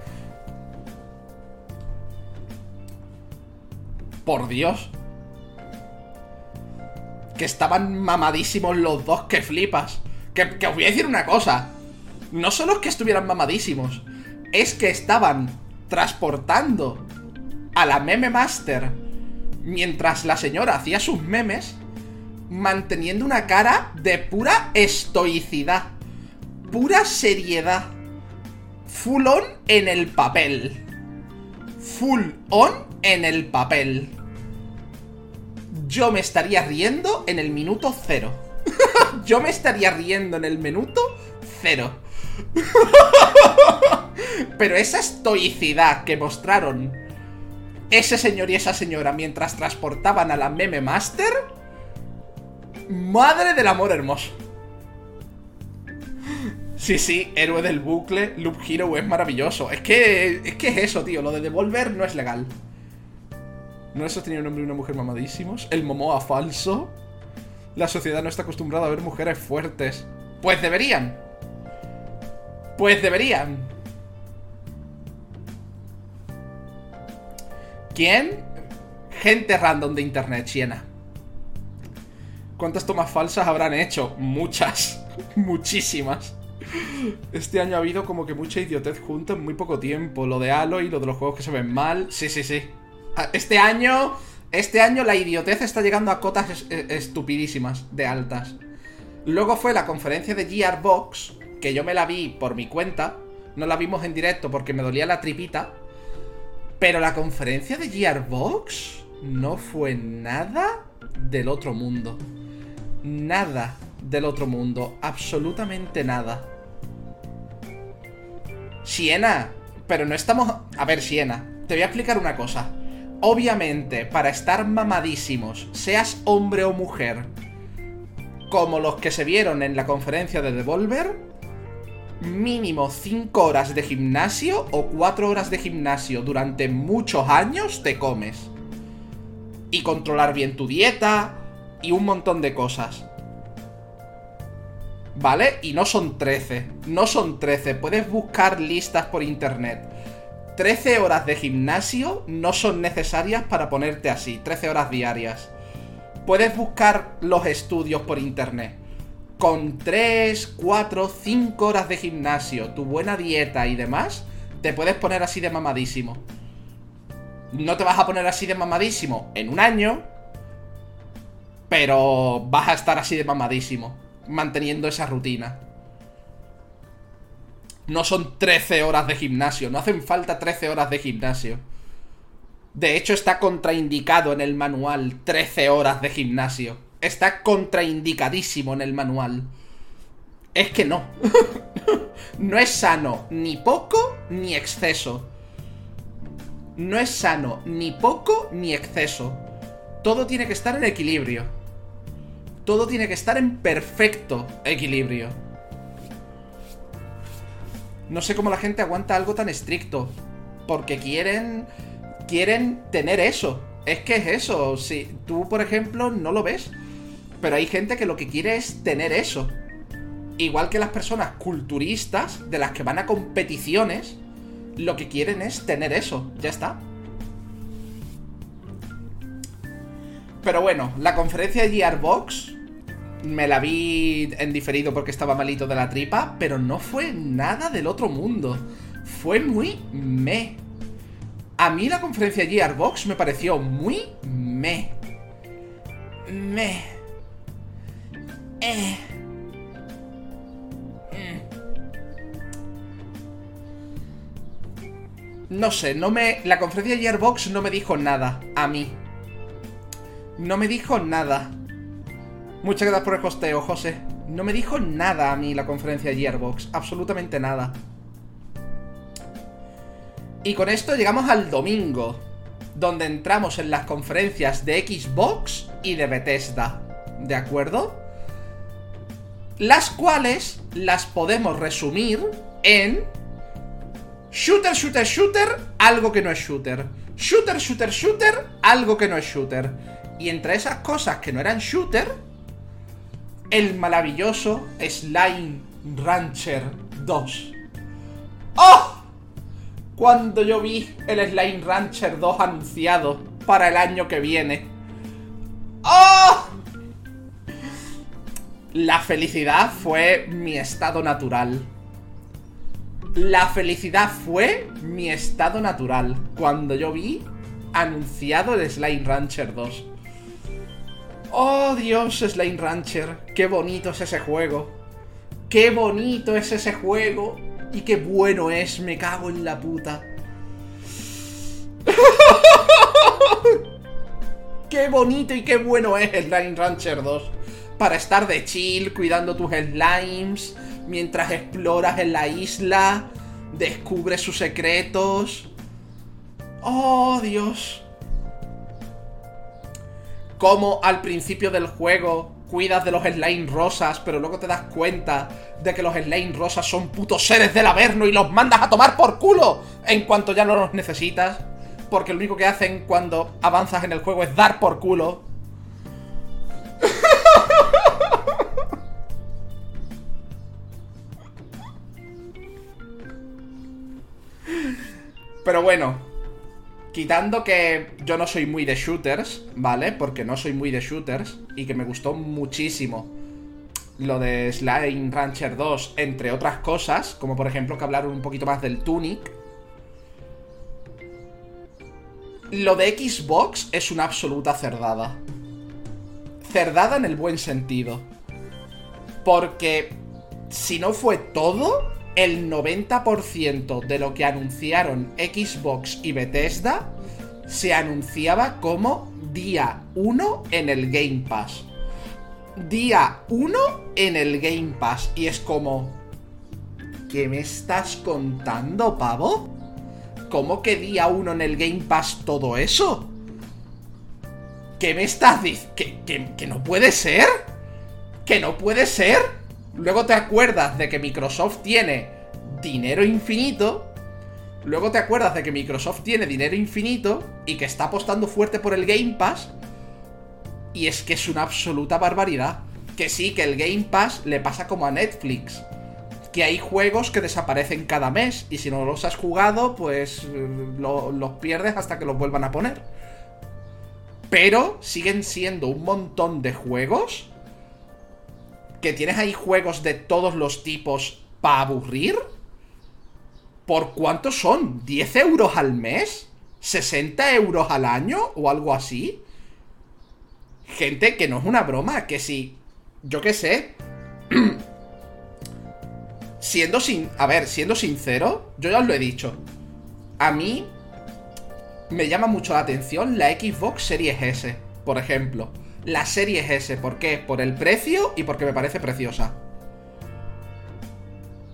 S1: Por Dios. Que estaban mamadísimos los dos, que flipas. Que, que os voy a decir una cosa. No solo es que estuvieran mamadísimos, es que estaban transportando a la meme master mientras la señora hacía sus memes, manteniendo una cara de pura estoicidad, pura seriedad, full on en el papel. Full on en el papel. Yo me estaría riendo en el minuto cero. Yo me estaría riendo en el minuto cero. Pero esa estoicidad que mostraron ese señor y esa señora mientras transportaban a la meme master. Madre del amor hermoso. Sí, sí, héroe del bucle, Loop Hero es maravilloso. Es que, es que es eso, tío. Lo de devolver no es legal. ¿No has tenido un hombre y una mujer mamadísimos? El Momoa falso. La sociedad no está acostumbrada a ver mujeres fuertes. Pues deberían. Pues deberían. ¿Quién? Gente random de internet, Siena. ¿Cuántas tomas falsas habrán hecho? Muchas. Muchísimas. Este año ha habido como que mucha idiotez junta en muy poco tiempo. Lo de Halo y lo de los juegos que se ven mal. Sí, sí, sí. Ah, este año. Este año la idiotez está llegando a cotas eh, estupidísimas de altas. Luego fue la conferencia de Gearbox, que yo me la vi por mi cuenta. No la vimos en directo porque me dolía la tripita. Pero la conferencia de Gearbox no fue nada del otro mundo. Nada del otro mundo. Absolutamente nada. Siena. Pero no estamos... A ver, Siena. Te voy a explicar una cosa. Obviamente, para estar mamadísimos, seas hombre o mujer, como los que se vieron en la conferencia de Devolver, mínimo 5 horas de gimnasio o 4 horas de gimnasio durante muchos años te comes. Y controlar bien tu dieta y un montón de cosas. ¿Vale? Y no son 13. No son 13. Puedes buscar listas por internet. 13 horas de gimnasio no son necesarias para ponerte así. 13 horas diarias. Puedes buscar los estudios por internet con 3, 4, 5 horas de gimnasio, tu buena dieta y demás, te puedes poner así de mamadísimo. No te vas a poner así de mamadísimo en un año, pero vas a estar así de mamadísimo, manteniendo esa rutina. No son 13 horas de gimnasio, no hacen falta 13 horas de gimnasio. De hecho, está contraindicado en el manual 13 horas de gimnasio está contraindicadísimo en el manual. Es que no. no es sano ni poco ni exceso. No es sano ni poco ni exceso. Todo tiene que estar en equilibrio. Todo tiene que estar en perfecto equilibrio. No sé cómo la gente aguanta algo tan estricto. Porque quieren. Quieren tener eso. Es que es eso. Si tú, por ejemplo, no lo ves. Pero hay gente que lo que quiere es tener eso. Igual que las personas culturistas, de las que van a competiciones, lo que quieren es tener eso. Ya está. Pero bueno, la conferencia de Gearbox me la vi en diferido porque estaba malito de la tripa, pero no fue nada del otro mundo. Fue muy me. A mí la conferencia Gearbox me pareció muy me. Me. Eh. No sé, no me... La conferencia de Gearbox no me dijo nada a mí. No me dijo nada. Muchas gracias por el hosteo, José. No me dijo nada a mí la conferencia de Gearbox. Absolutamente nada. Y con esto llegamos al domingo. Donde entramos en las conferencias de Xbox y de Bethesda. ¿De acuerdo? las cuales las podemos resumir en shooter, shooter, shooter, algo que no es shooter. Shooter, shooter, shooter, algo que no es shooter. Y entre esas cosas que no eran shooter, el maravilloso Slime Rancher 2. ¡Oh! Cuando yo vi el Slime Rancher 2 anunciado para el año que viene. ¡Oh! La felicidad fue mi estado natural. La felicidad fue mi estado natural cuando yo vi anunciado el Slime Rancher 2. Oh Dios, Slime Rancher, qué bonito es ese juego. Qué bonito es ese juego. Y qué bueno es, me cago en la puta. qué bonito y qué bueno es Slime Rancher 2 para estar de chill, cuidando tus slimes, mientras exploras en la isla, descubres sus secretos. Oh, Dios. Como al principio del juego cuidas de los slime rosas, pero luego te das cuenta de que los slime rosas son putos seres del Averno y los mandas a tomar por culo en cuanto ya no los necesitas. Porque lo único que hacen cuando avanzas en el juego es dar por culo. Pero bueno, quitando que yo no soy muy de shooters, ¿vale? Porque no soy muy de shooters y que me gustó muchísimo lo de Slime Rancher 2, entre otras cosas, como por ejemplo que hablaron un poquito más del Tunic. Lo de Xbox es una absoluta cerdada. Cerdada en el buen sentido. Porque si no fue todo, el 90% de lo que anunciaron Xbox y Bethesda se anunciaba como día 1 en el Game Pass. Día 1 en el Game Pass. Y es como... ¿Qué me estás contando, pavo? ¿Cómo que día 1 en el Game Pass todo eso? ¿Qué me estás diciendo? ¿Que, que no puede ser? ¿Que no puede ser? Luego te acuerdas de que Microsoft tiene dinero infinito. Luego te acuerdas de que Microsoft tiene dinero infinito y que está apostando fuerte por el Game Pass. Y es que es una absoluta barbaridad. Que sí, que el Game Pass le pasa como a Netflix. Que hay juegos que desaparecen cada mes y si no los has jugado, pues los pierdes hasta que los vuelvan a poner. Pero siguen siendo un montón de juegos que tienes ahí juegos de todos los tipos para aburrir. ¿Por cuánto son? ¿10 euros al mes? ¿60 euros al año? ¿O algo así? Gente que no es una broma, que si... Yo qué sé. siendo sin... A ver, siendo sincero, yo ya os lo he dicho. A mí me llama mucho la atención la Xbox Series S, por ejemplo la serie S. ¿Por qué? Por el precio y porque me parece preciosa.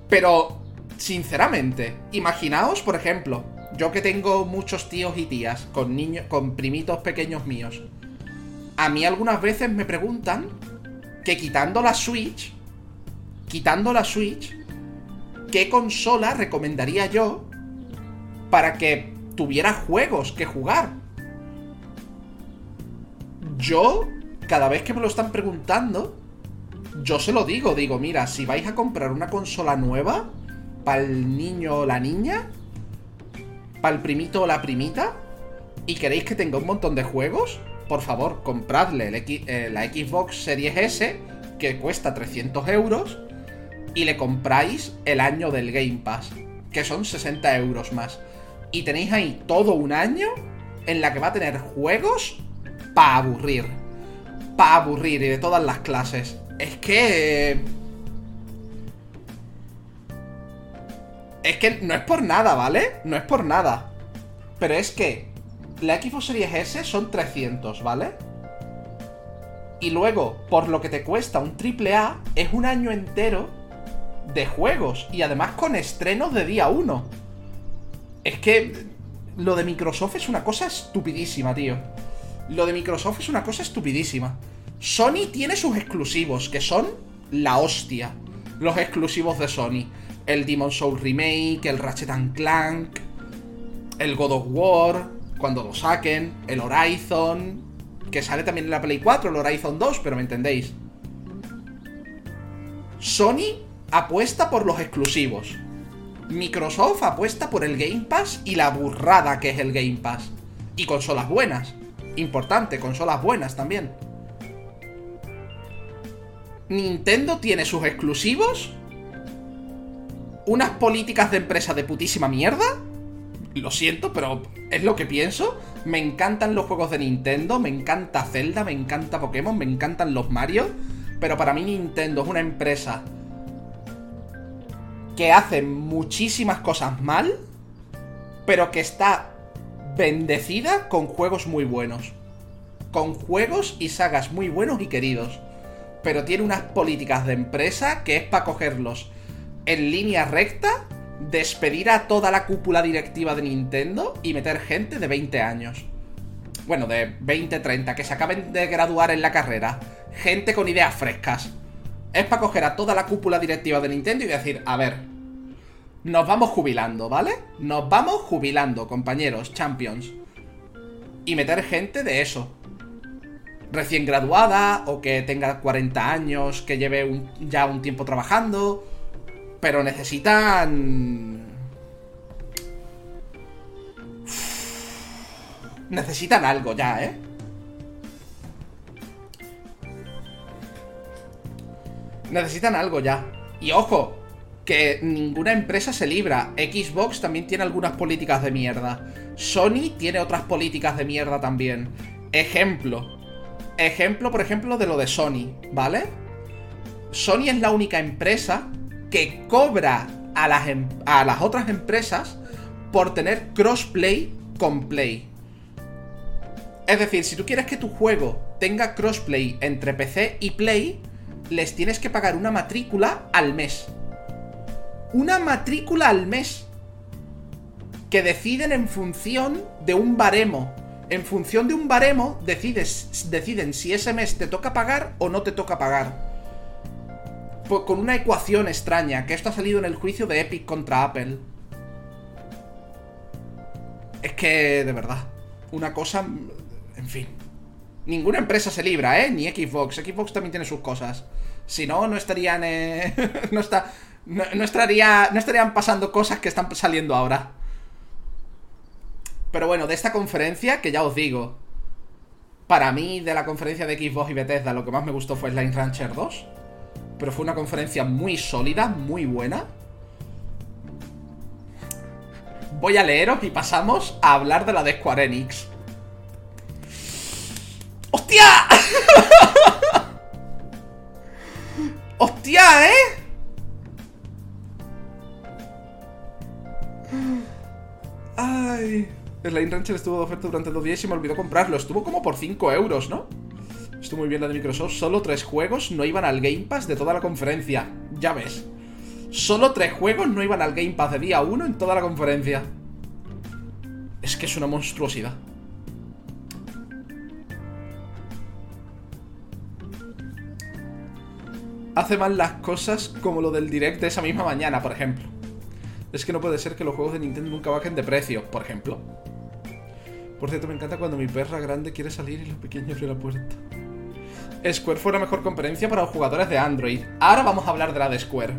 S1: Pero, sinceramente, imaginaos, por ejemplo, yo que tengo muchos tíos y tías con niños, con primitos pequeños míos. A mí algunas veces me preguntan que quitando la Switch, quitando la Switch, ¿qué consola recomendaría yo para que tuviera juegos que jugar? Yo cada vez que me lo están preguntando, yo se lo digo, digo, mira, si vais a comprar una consola nueva para el niño o la niña, para el primito o la primita, y queréis que tenga un montón de juegos, por favor, compradle eh, la Xbox Series S, que cuesta 300 euros, y le compráis el año del Game Pass, que son 60 euros más. Y tenéis ahí todo un año en la que va a tener juegos para aburrir para aburrir y de todas las clases. Es que... Es que no es por nada, ¿vale? No es por nada. Pero es que la Xbox Series S son 300, ¿vale? Y luego, por lo que te cuesta un AAA, es un año entero de juegos. Y además con estrenos de día 1. Es que lo de Microsoft es una cosa estupidísima, tío. Lo de Microsoft es una cosa estupidísima. Sony tiene sus exclusivos, que son la hostia. Los exclusivos de Sony. El Demon Soul Remake, el Ratchet Clank, el God of War, cuando lo saquen, el Horizon, que sale también en la Play 4, el Horizon 2, pero me entendéis. Sony apuesta por los exclusivos. Microsoft apuesta por el Game Pass y la burrada que es el Game Pass. Y consolas buenas. Importante, consolas buenas también. Nintendo tiene sus exclusivos. Unas políticas de empresa de putísima mierda. Lo siento, pero es lo que pienso. Me encantan los juegos de Nintendo, me encanta Zelda, me encanta Pokémon, me encantan los Mario. Pero para mí Nintendo es una empresa que hace muchísimas cosas mal, pero que está bendecida con juegos muy buenos. Con juegos y sagas muy buenos y queridos. Pero tiene unas políticas de empresa que es para cogerlos en línea recta, despedir a toda la cúpula directiva de Nintendo y meter gente de 20 años. Bueno, de 20, 30, que se acaben de graduar en la carrera. Gente con ideas frescas. Es para coger a toda la cúpula directiva de Nintendo y decir, a ver, nos vamos jubilando, ¿vale? Nos vamos jubilando, compañeros, champions. Y meter gente de eso. Recién graduada o que tenga 40 años, que lleve ya un tiempo trabajando. Pero necesitan... Necesitan algo ya, ¿eh? Necesitan algo ya. Y ojo, que ninguna empresa se libra. Xbox también tiene algunas políticas de mierda. Sony tiene otras políticas de mierda también. Ejemplo. Ejemplo, por ejemplo, de lo de Sony, ¿vale? Sony es la única empresa que cobra a las, em, a las otras empresas por tener crossplay con Play. Es decir, si tú quieres que tu juego tenga crossplay entre PC y Play, les tienes que pagar una matrícula al mes. Una matrícula al mes. Que deciden en función de un baremo. En función de un baremo, deciden si ese mes te toca pagar o no te toca pagar. Con una ecuación extraña, que esto ha salido en el juicio de Epic contra Apple. Es que, de verdad, una cosa... En fin. Ninguna empresa se libra, ¿eh? Ni Xbox. Xbox también tiene sus cosas. Si no, no estarían. No, está... no, estaría... no estarían pasando cosas que están saliendo ahora. Pero bueno, de esta conferencia, que ya os digo. Para mí, de la conferencia de Xbox y Bethesda, lo que más me gustó fue Slime Rancher 2. Pero fue una conferencia muy sólida, muy buena. Voy a leeros y pasamos a hablar de la de Square Enix. ¡Hostia! ¡Hostia, eh! Ay. Slime Rancher estuvo de oferta durante dos días y me olvidó comprarlo. Estuvo como por 5 euros, ¿no? Estuvo muy bien la de Microsoft. Solo tres juegos no iban al Game Pass de toda la conferencia. Ya ves. Solo tres juegos no iban al Game Pass de día 1 en toda la conferencia. Es que es una monstruosidad. hace mal las cosas como lo del direct de esa misma mañana, por ejemplo. Es que no puede ser que los juegos de Nintendo nunca bajen de precio, por ejemplo. Por cierto, me encanta cuando mi perra grande quiere salir y los pequeños abre la puerta. Square fue la mejor conferencia para los jugadores de Android. Ahora vamos a hablar de la de Square.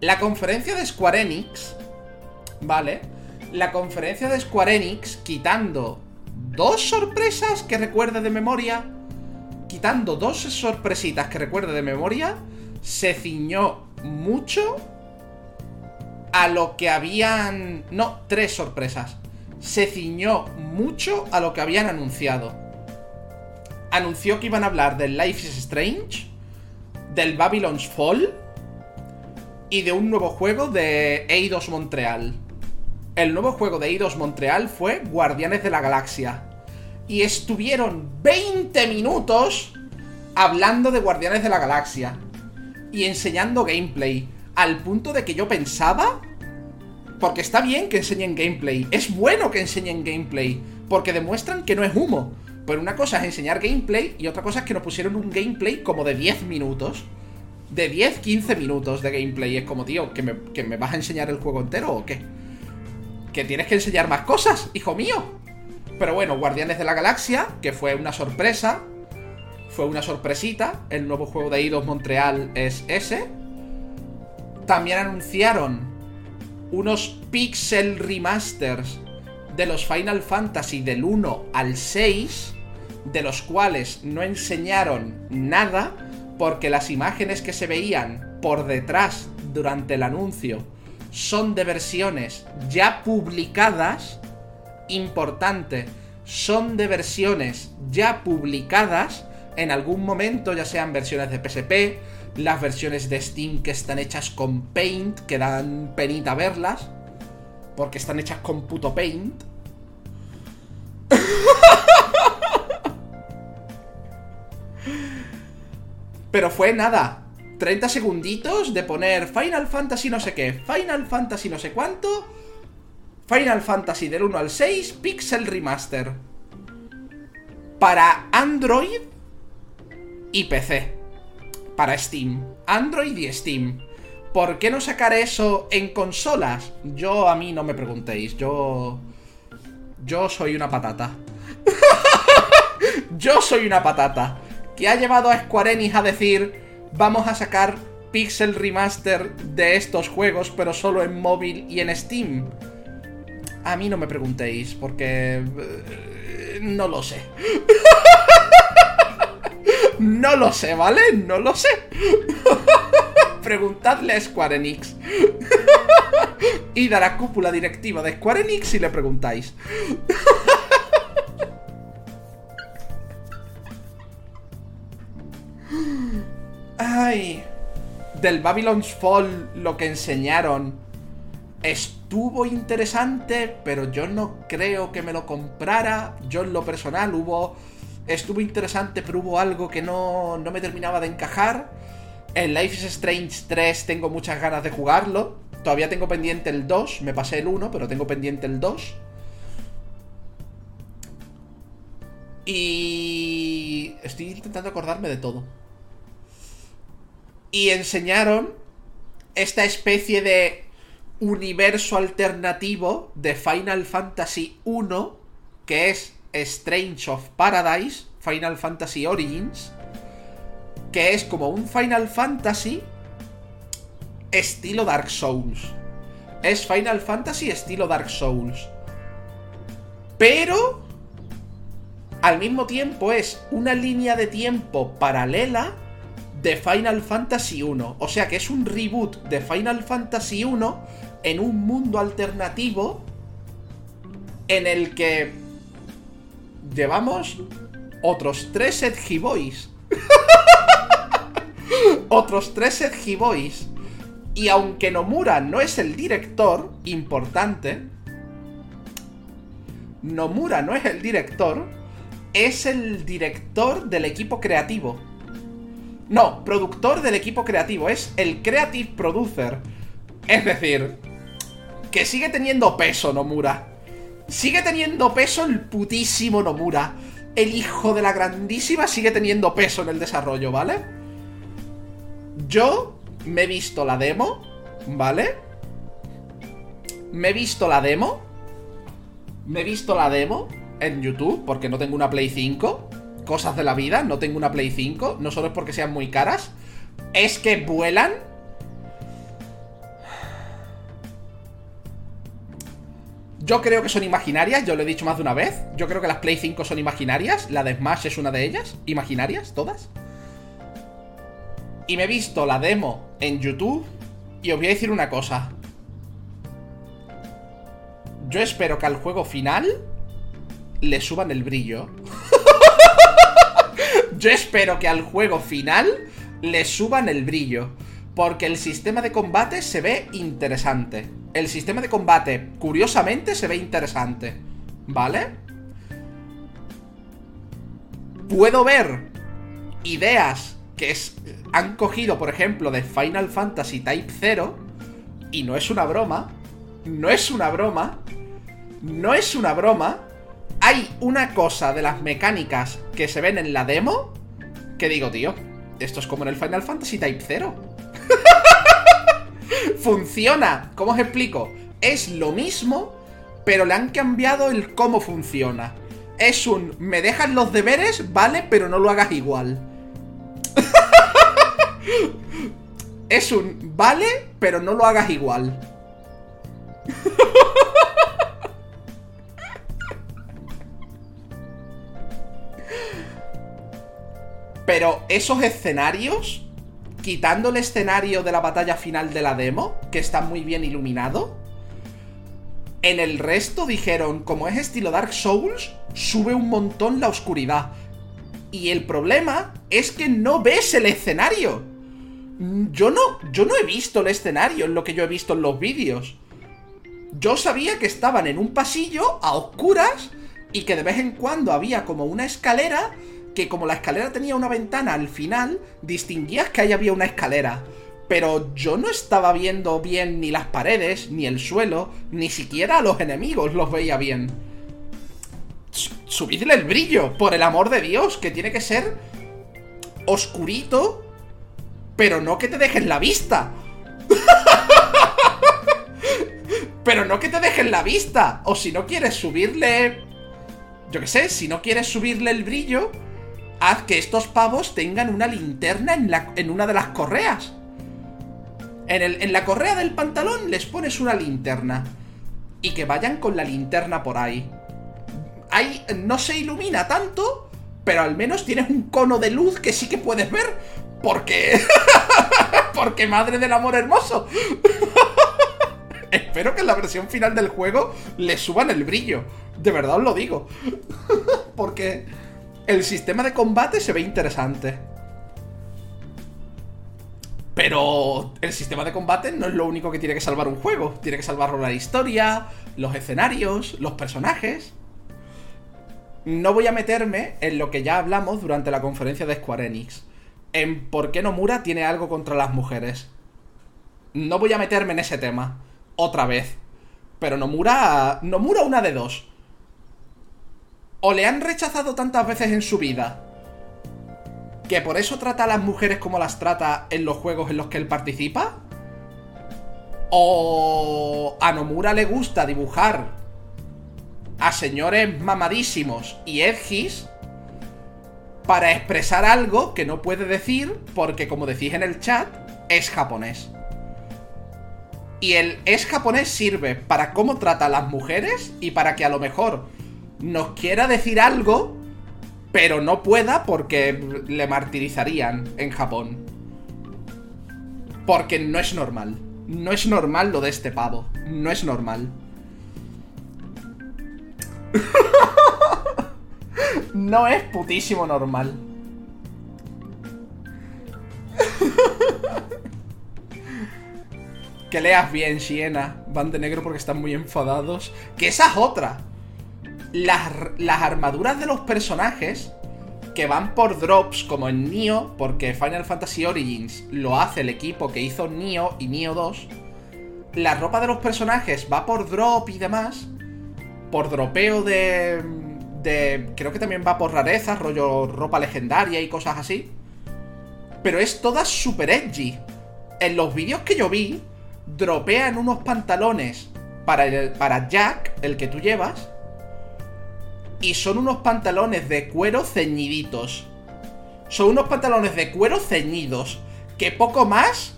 S1: La conferencia de Square Enix, ¿vale? La conferencia de Square Enix, quitando dos sorpresas que recuerde de memoria, quitando dos sorpresitas que recuerde de memoria, se ciñó mucho a lo que habían... No, tres sorpresas. Se ciñó mucho a lo que habían anunciado. Anunció que iban a hablar del Life is Strange, del Babylon's Fall y de un nuevo juego de Eidos Montreal. El nuevo juego de Eidos Montreal fue Guardianes de la Galaxia. Y estuvieron 20 minutos hablando de Guardianes de la Galaxia y enseñando gameplay. Al punto de que yo pensaba. Porque está bien que enseñen gameplay. Es bueno que enseñen gameplay. Porque demuestran que no es humo. Pero una cosa es enseñar gameplay y otra cosa es que nos pusieron un gameplay como de 10 minutos. De 10, 15 minutos de gameplay. Es como, tío, ¿que me, ¿que me vas a enseñar el juego entero o qué? Que tienes que enseñar más cosas, hijo mío. Pero bueno, Guardianes de la Galaxia, que fue una sorpresa fue una sorpresita. El nuevo juego de Eidos Montreal es ese. También anunciaron unos pixel remasters de los Final Fantasy del 1 al 6, de los cuales no enseñaron nada, porque las imágenes que se veían por detrás durante el anuncio son de versiones ya publicadas, importante, son de versiones ya publicadas en algún momento, ya sean versiones de PSP, las versiones de Steam que están hechas con Paint, que dan penita verlas, porque están hechas con puto Paint. Pero fue nada, 30 segunditos de poner Final Fantasy no sé qué, Final Fantasy no sé cuánto, Final Fantasy del 1 al 6, Pixel Remaster. Para Android y PC. Para Steam. Android y Steam. ¿Por qué no sacar eso en consolas? Yo a mí no me preguntéis. Yo... Yo soy una patata. Yo soy una patata. Que ha llevado a Square Enix a decir... Vamos a sacar Pixel Remaster de estos juegos, pero solo en móvil y en Steam. A mí no me preguntéis, porque... eh, no lo sé. no lo sé, ¿vale? No lo sé. Preguntadle a Square Enix. Id a la cúpula directiva de Square Enix y le preguntáis. Ay. Del Babylon's Fall lo que enseñaron estuvo interesante, pero yo no creo que me lo comprara. Yo en lo personal hubo... Estuvo interesante, pero hubo algo que no, no me terminaba de encajar. En Life is Strange 3 tengo muchas ganas de jugarlo. Todavía tengo pendiente el 2, me pasé el 1, pero tengo pendiente el 2. Y... Estoy intentando acordarme de todo. Y enseñaron esta especie de universo alternativo de Final Fantasy 1, que es Strange of Paradise, Final Fantasy Origins, que es como un Final Fantasy estilo Dark Souls. Es Final Fantasy estilo Dark Souls. Pero al mismo tiempo es una línea de tiempo paralela de Final Fantasy 1. O sea que es un reboot de Final Fantasy 1 en un mundo alternativo en el que llevamos otros tres Edgy Boys. otros tres Edgy Boys. Y aunque Nomura no es el director, importante, Nomura no es el director, es el director del equipo creativo. No, productor del equipo creativo, es el creative producer. Es decir, que sigue teniendo peso Nomura. Sigue teniendo peso el putísimo Nomura. El hijo de la grandísima sigue teniendo peso en el desarrollo, ¿vale? Yo me he visto la demo, ¿vale? Me he visto la demo. Me he visto la demo en YouTube, porque no tengo una Play 5. Cosas de la vida, no tengo una Play 5. No solo es porque sean muy caras. Es que vuelan. Yo creo que son imaginarias, yo lo he dicho más de una vez. Yo creo que las Play 5 son imaginarias. La de Smash es una de ellas. Imaginarias, todas. Y me he visto la demo en YouTube. Y os voy a decir una cosa. Yo espero que al juego final le suban el brillo. Yo espero que al juego final le suban el brillo. Porque el sistema de combate se ve interesante. El sistema de combate, curiosamente, se ve interesante. ¿Vale? Puedo ver ideas que es- han cogido, por ejemplo, de Final Fantasy Type 0. Y no es una broma. No es una broma. No es una broma. Hay una cosa de las mecánicas que se ven en la demo que digo, tío, esto es como en el Final Fantasy Type 0. funciona. ¿Cómo os explico? Es lo mismo, pero le han cambiado el cómo funciona. Es un, me dejas los deberes, vale, pero no lo hagas igual. Es un vale, pero no lo hagas igual. Pero esos escenarios, quitando el escenario de la batalla final de la demo, que está muy bien iluminado, en el resto dijeron, como es estilo Dark Souls, sube un montón la oscuridad. Y el problema es que no ves el escenario. Yo no, yo no he visto el escenario en lo que yo he visto en los vídeos. Yo sabía que estaban en un pasillo a oscuras y que de vez en cuando había como una escalera que como la escalera tenía una ventana al final, distinguías que ahí había una escalera. Pero yo no estaba viendo bien ni las paredes, ni el suelo, ni siquiera a los enemigos los veía bien. Subidle el brillo, por el amor de Dios, que tiene que ser oscurito, pero no que te dejen la vista. pero no que te dejen la vista. O si no quieres subirle... Yo qué sé, si no quieres subirle el brillo, haz que estos pavos tengan una linterna en, una de las correas. En la correa del pantalón les pones una linterna. Y que vayan con la linterna por ahí. Ahí no se ilumina tanto, pero al menos tienes un cono de luz que sí que puedes ver. Porque... porque madre del amor hermoso. Espero que en la versión final del juego le suban el brillo. De verdad os lo digo. porque el sistema de combate se ve interesante. Pero el sistema de combate no es lo único que tiene que salvar un juego. Tiene que salvarlo la historia, los escenarios, los personajes. No voy a meterme en lo que ya hablamos durante la conferencia de Square Enix. En por qué Nomura tiene algo contra las mujeres. No voy a meterme en ese tema. Otra vez. Pero Nomura... Nomura una de dos o le han rechazado tantas veces en su vida que por eso trata a las mujeres como las trata en los juegos en los que él participa. O a Nomura le gusta dibujar a señores mamadísimos y edgis para expresar algo que no puede decir porque, como decís en el chat, es japonés. Y el es japonés sirve para cómo trata a las mujeres y para que a lo mejor nos quiera decir algo, pero no pueda porque le martirizarían en Japón. Porque no es normal. No es normal lo de este pavo. No es normal. no es putísimo normal. que leas bien, Siena. Van de negro porque están muy enfadados. Que esa es otra las, armaduras de los personajes que van por drops como en Nioh, porque Final Fantasy Origins lo hace el equipo que hizo Nioh y Nioh 2. La ropa de los personajes va por drop y demás. Por dropeo de. de. Creo que también va por rarezas, rollo ropa legendaria y cosas así. Pero es toda super edgy. En los vídeos que yo vi, dropean unos pantalones para, para Jack, el que tú llevas y son unos pantalones de cuero ceñiditos. Son unos pantalones de cuero ceñidos. Que poco más.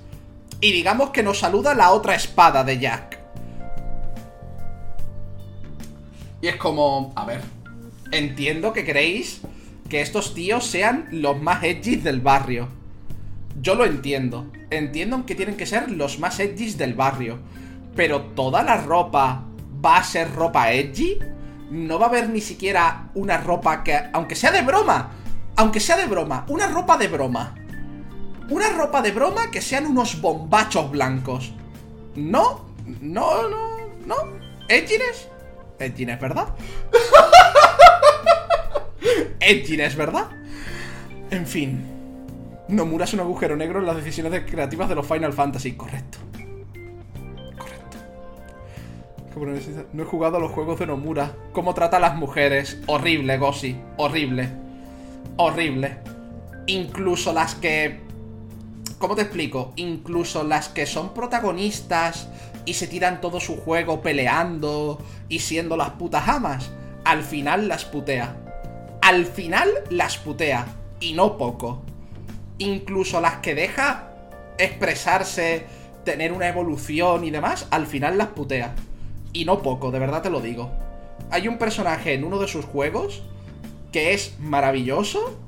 S1: Y digamos que nos saluda la otra espada de Jack. Y es como. A ver. Entiendo que queréis que estos tíos sean los más edgys del barrio. Yo lo entiendo. Entiendo que tienen que ser los más edgys del barrio. Pero toda la ropa va a ser ropa edgy no va a haber ni siquiera una ropa que, aunque sea de broma, aunque sea de broma, una ropa de broma. Una ropa de broma que sean unos bombachos blancos. No, no, no, no. ¿Edgines? Edgines, ¿verdad? Edgines, ¿verdad? En fin. Nomura es un agujero negro en las decisiones creativas de los Final Fantasy, correcto. No he jugado a los juegos de Nomura. ¿Cómo trata a las mujeres? Horrible, Gossi. Horrible. Horrible. Incluso las que... ¿Cómo te explico? Incluso las que son protagonistas y se tiran todo su juego peleando y siendo las putas amas, al final las putea. Al final las putea. Y no poco. Incluso las que deja expresarse, tener una evolución y demás, al final las putea. Y no poco, de verdad te lo digo. Hay un personaje en uno de sus juegos que es maravilloso,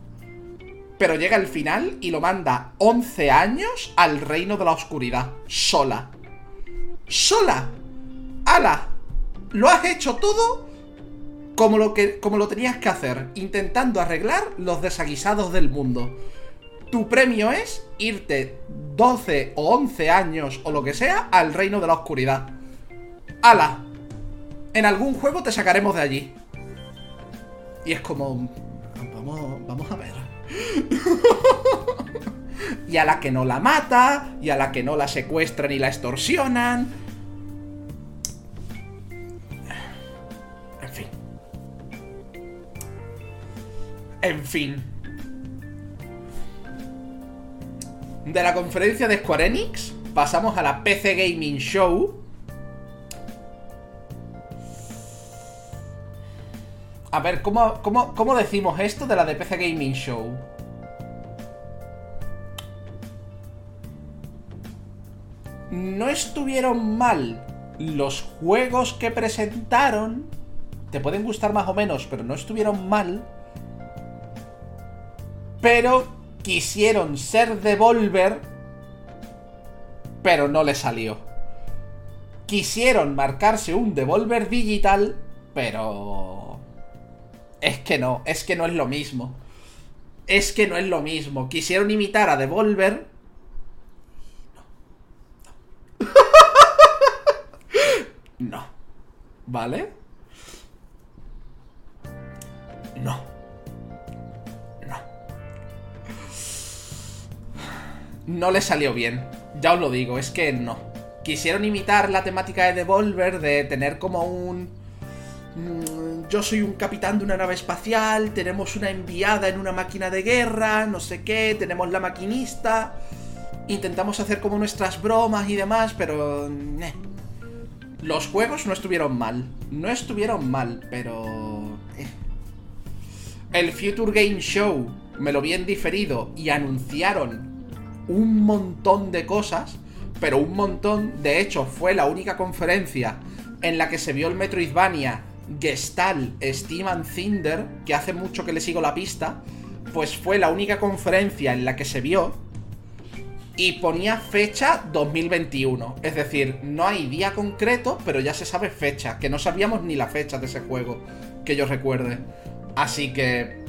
S1: pero llega al final y lo manda 11 años al reino de la oscuridad, sola. ¡Sola! ¡Hala! Lo has hecho todo como lo, que, como lo tenías que hacer, intentando arreglar los desaguisados del mundo. Tu premio es irte 12 o 11 años o lo que sea al reino de la oscuridad. ¡Hala! En algún juego te sacaremos de allí. Y es como... Vamos, vamos a ver. y a la que no la mata, y a la que no la secuestran y la extorsionan. En fin. En fin. De la conferencia de Square Enix pasamos a la PC Gaming Show. A ver, ¿cómo, cómo, cómo decimos esto de la de PC Gaming Show? No estuvieron mal los juegos que presentaron. Te pueden gustar más o menos, pero no estuvieron mal. Pero quisieron ser Devolver, pero no le salió. Quisieron marcarse un Devolver digital, pero... Es que no, es que no es lo mismo. Es que no es lo mismo. Quisieron imitar a Devolver. No. no. ¿Vale? No. no le salió bien. Ya os lo digo, es que no. Quisieron imitar la temática de Devolver de tener como un... Yo soy un capitán de una nave espacial, tenemos una enviada en una máquina de guerra, no sé qué, tenemos la maquinista. Intentamos hacer como nuestras bromas y demás, pero... Los juegos no estuvieron mal. No estuvieron mal, pero... Eh. El Future Game Show me lo vi en diferido y anunciaron un montón de cosas, pero un montón, de hecho, fue la única conferencia en la que se vio el Metroidvania Gestalt Steam and Cinder, que hace mucho que le sigo la pista, pues fue la única conferencia en la que se vio y ponía fecha 2021. Es decir, no hay día concreto, pero ya se sabe fecha, que no sabíamos ni la fecha de ese juego, que yo recuerde. Así que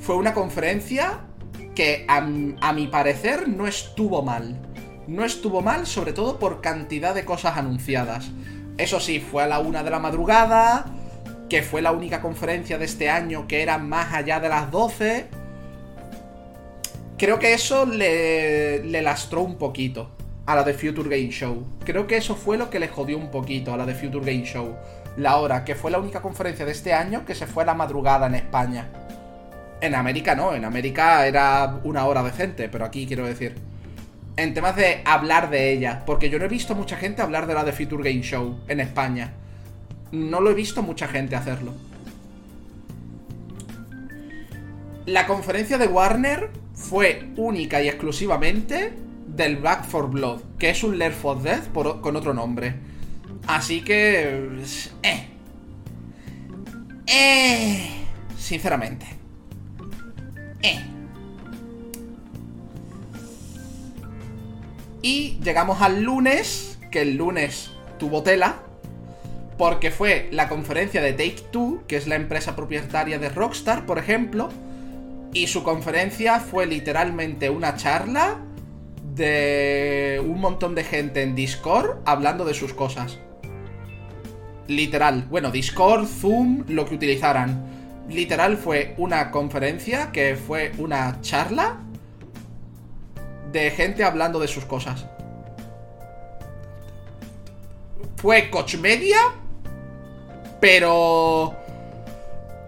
S1: fue una conferencia que a, mi parecer no estuvo mal. No estuvo mal, sobre todo por cantidad de cosas anunciadas. Eso sí, fue a la una de la madrugada, que fue la única conferencia de este año que era más allá de las 12. Creo que eso le, le lastró un poquito a la de Future Game Show. Creo que eso fue lo que le jodió un poquito a la de Future Game Show. La hora, que fue la única conferencia de este año que se fue a la madrugada en España. En América no, en América era una hora decente, pero aquí quiero decir. En temas de hablar de ella, porque yo no he visto mucha gente hablar de la de Future Game Show en España. No lo he visto mucha gente hacerlo. La conferencia de Warner fue única y exclusivamente del Back for Blood, que es un Left for Death con otro nombre. Así que... Eh. Eh. Sinceramente. Eh. Y llegamos al lunes, que el lunes tuvo tela, porque fue la conferencia de Take Two, que es la empresa propietaria de Rockstar, por ejemplo, y su conferencia fue literalmente una charla de un montón de gente en Discord hablando de sus cosas. Literal. Bueno, Discord, Zoom, lo que utilizaran literal fue una conferencia que fue una charla de gente hablando de sus cosas. Fue Coach Media, pero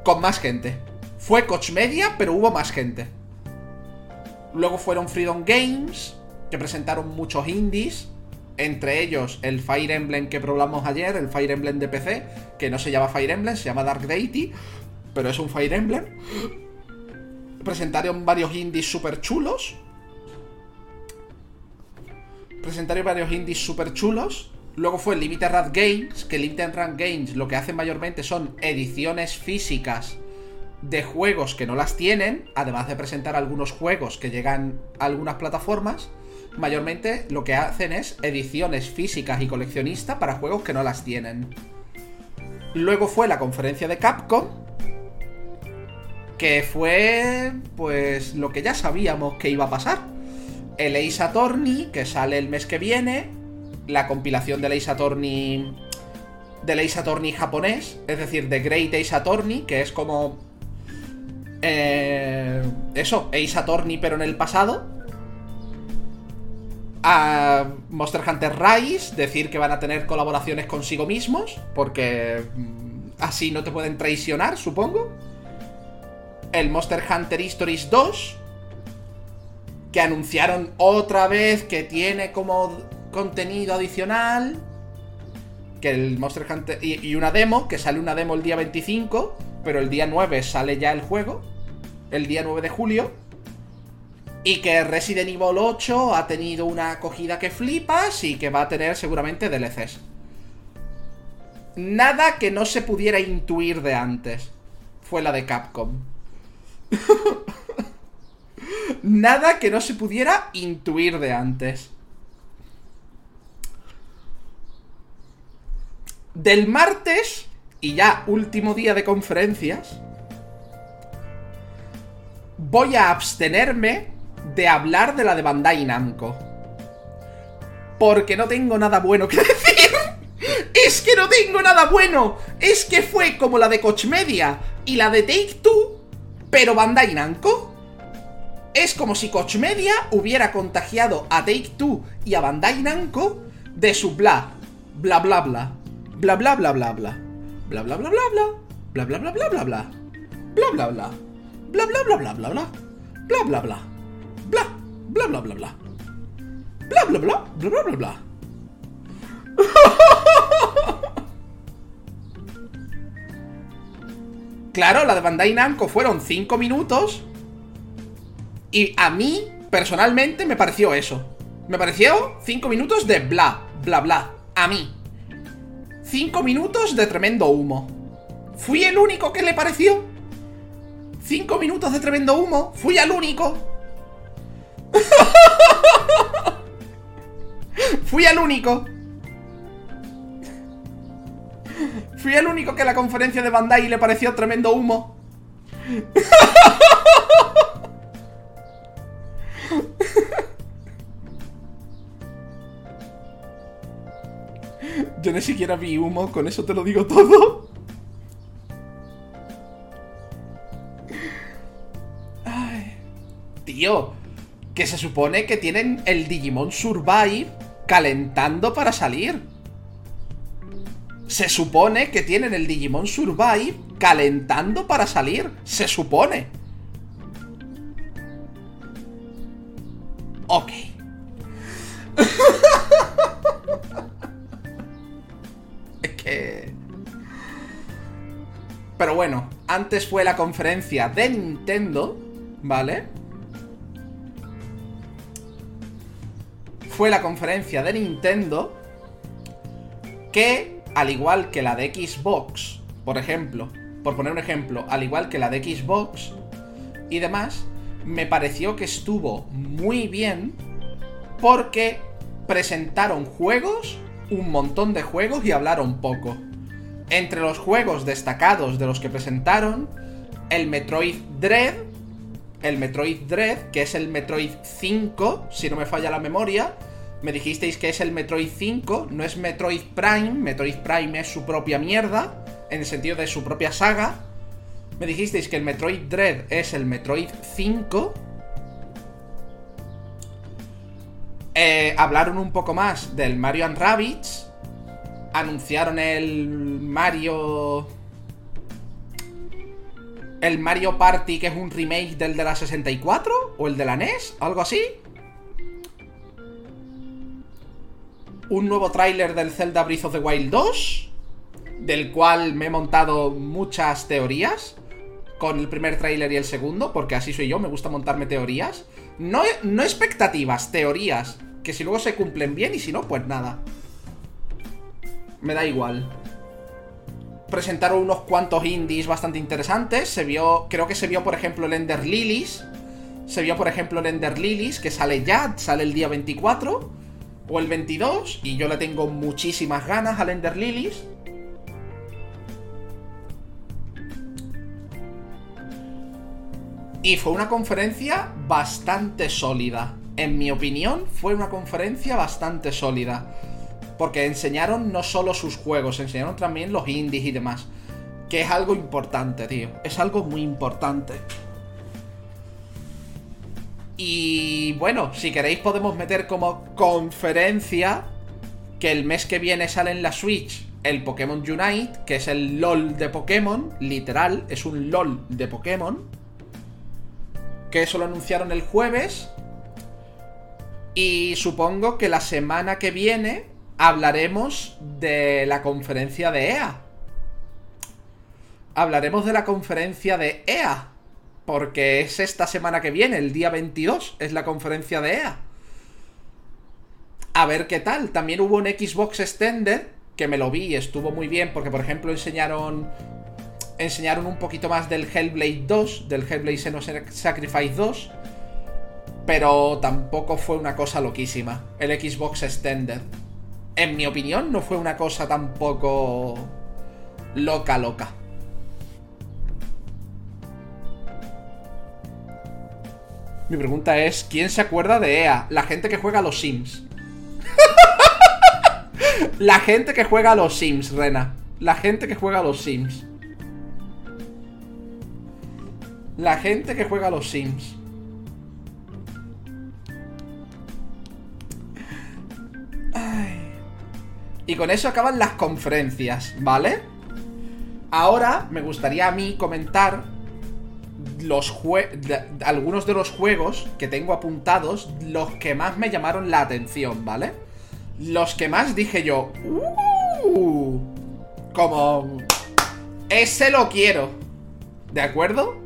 S1: con más gente. Fue Coach Media, pero hubo más gente. Luego fueron Freedom Games, que presentaron muchos indies. Entre ellos el Fire Emblem que probamos ayer, el Fire Emblem de PC, que no se llama Fire Emblem, se llama Dark Deity pero es un Fire Emblem. Presentaron varios indies súper chulos. Presentaron varios indies súper chulos. Luego fue Limited Run Games, que Limited Run Games lo que hacen mayormente son ediciones físicas de juegos que no las tienen, además de presentar algunos juegos que llegan a algunas plataformas. Mayormente lo que hacen es ediciones físicas y coleccionistas para juegos que no las tienen. Luego fue la conferencia de Capcom, que fue pues lo que ya sabíamos que iba a pasar. El Ace Attorney, que sale el mes que viene, la compilación del Ace Attorney del Ace Attorney japonés, es decir, The Great Ace Attorney, que es como eh, eso, Ace Attorney pero en el pasado. A Monster Hunter Rise, decir que van a tener colaboraciones consigo mismos, porque mm, así no te pueden traicionar, supongo. El Monster Hunter Histories 2, que anunciaron otra vez que tiene como contenido adicional. Que el Monster Hunter. Y, una demo, que sale una demo el día 25, pero el día 9 sale ya el juego. El día 9 de julio. Y que Resident Evil 8 ha tenido una acogida que flipas y que va a tener seguramente DLCs. Nada que no se pudiera intuir de antes. Fue la de Capcom. Nada que no se pudiera intuir de antes. Del martes, y ya último día de conferencias, voy a abstenerme de hablar de la de Bandai Namco. Porque no tengo nada bueno que decir. Es que no tengo nada bueno. Es que fue como la de Coach Media y la de Take Two, pero Bandai Namco. Es como si Coach Media hubiera contagiado a Take Two y a Bandai Namco de su bla, bla bla bla, bla bla bla bla bla, bla bla bla bla bla, bla bla bla bla bla bla, bla bla bla, bla bla bla bla bla bla, bla bla bla, bla bla bla bla bla, bla bla bla bla bla bla bla. Claro, la de Bandai Namco fueron 5 minutos. Y a mí, personalmente, me pareció eso. Me pareció 5 minutos de bla, bla, bla. A mí. 5 minutos de tremendo humo. ¿Fui el único que le pareció? 5 minutos de tremendo humo. ¿Fui el único? Fui el único. Fui el único que la conferencia de Bandai le pareció tremendo humo. Ni siquiera vi humo, con eso te lo digo todo. Ay. Tío, que se supone que tienen el Digimon Survive calentando para salir. Se supone que tienen el Digimon Survive calentando para salir. Se supone. Ok. Pero bueno, antes fue la conferencia de Nintendo, ¿vale? Fue la conferencia de Nintendo que al igual que la de Xbox, por ejemplo, por poner un ejemplo, al igual que la de Xbox y demás, me pareció que estuvo muy bien porque presentaron juegos, un montón de juegos y hablaron poco. Entre los juegos destacados de los que presentaron, el Metroid Dread, el Metroid Dread, que es el Metroid 5, si no me falla la memoria, me dijisteis que es el Metroid 5, no es Metroid Prime, Metroid Prime es su propia mierda, en el sentido de su propia saga. Me dijisteis que el Metroid Dread es el Metroid 5. Eh, hablaron un poco más del Mario and. Anunciaron el Mario. El Mario Party, que es un remake del de la 64 o el de la NES, algo así. un nuevo tráiler del Zelda Breath of the Wild 2, del cual me he montado muchas teorías, con el primer tráiler y el segundo, porque así soy yo, me gusta montarme teorías. No, no expectativas, teorías, que si luego se cumplen bien y si no, pues nada. Me da igual. Presentaron unos cuantos indies bastante interesantes. Se vio, creo que se vio, por ejemplo, el Ender Lilies. Se vio, por ejemplo, el Ender Lilies, que sale ya, sale el día 24 o el 22. Y yo le tengo muchísimas ganas al Ender Lilies. Y fue una conferencia bastante sólida. En mi opinión, fue una conferencia bastante sólida. Porque enseñaron no solo sus juegos, enseñaron también los indies y demás. Que es algo importante, tío. Es algo muy importante. Y bueno, si queréis podemos meter como conferencia que el mes que viene sale en la Switch el Pokémon Unite, que es el LOL de Pokémon, literal, es un LOL de Pokémon que eso lo anunciaron el jueves. Y supongo que la semana que viene hablaremos de la conferencia de EA. Hablaremos de la conferencia de EA. Porque es esta semana que viene, el día 22, es la conferencia de EA. A ver qué tal. También hubo un Xbox Extended, que me lo vi y estuvo muy bien, porque por ejemplo enseñaron enseñaron un poquito más del Hellblade 2, del Hellblade Senua Sacrifice 2, pero tampoco fue una cosa loquísima. El Xbox Extended. En mi opinión, no fue una cosa tampoco loca, loca. Mi pregunta es, ¿quién se acuerda de EA? La gente que juega a los Sims. La gente que juega a los Sims, Rena. La gente que juega a los Sims. La gente que juega a los Sims. Y con eso acaban las conferencias, ¿vale? Ahora me gustaría a mí comentar los algunos de los juegos que tengo apuntados, los que más me llamaron la atención, ¿vale? Los que más dije yo, uh, como ese lo quiero. ¿De acuerdo?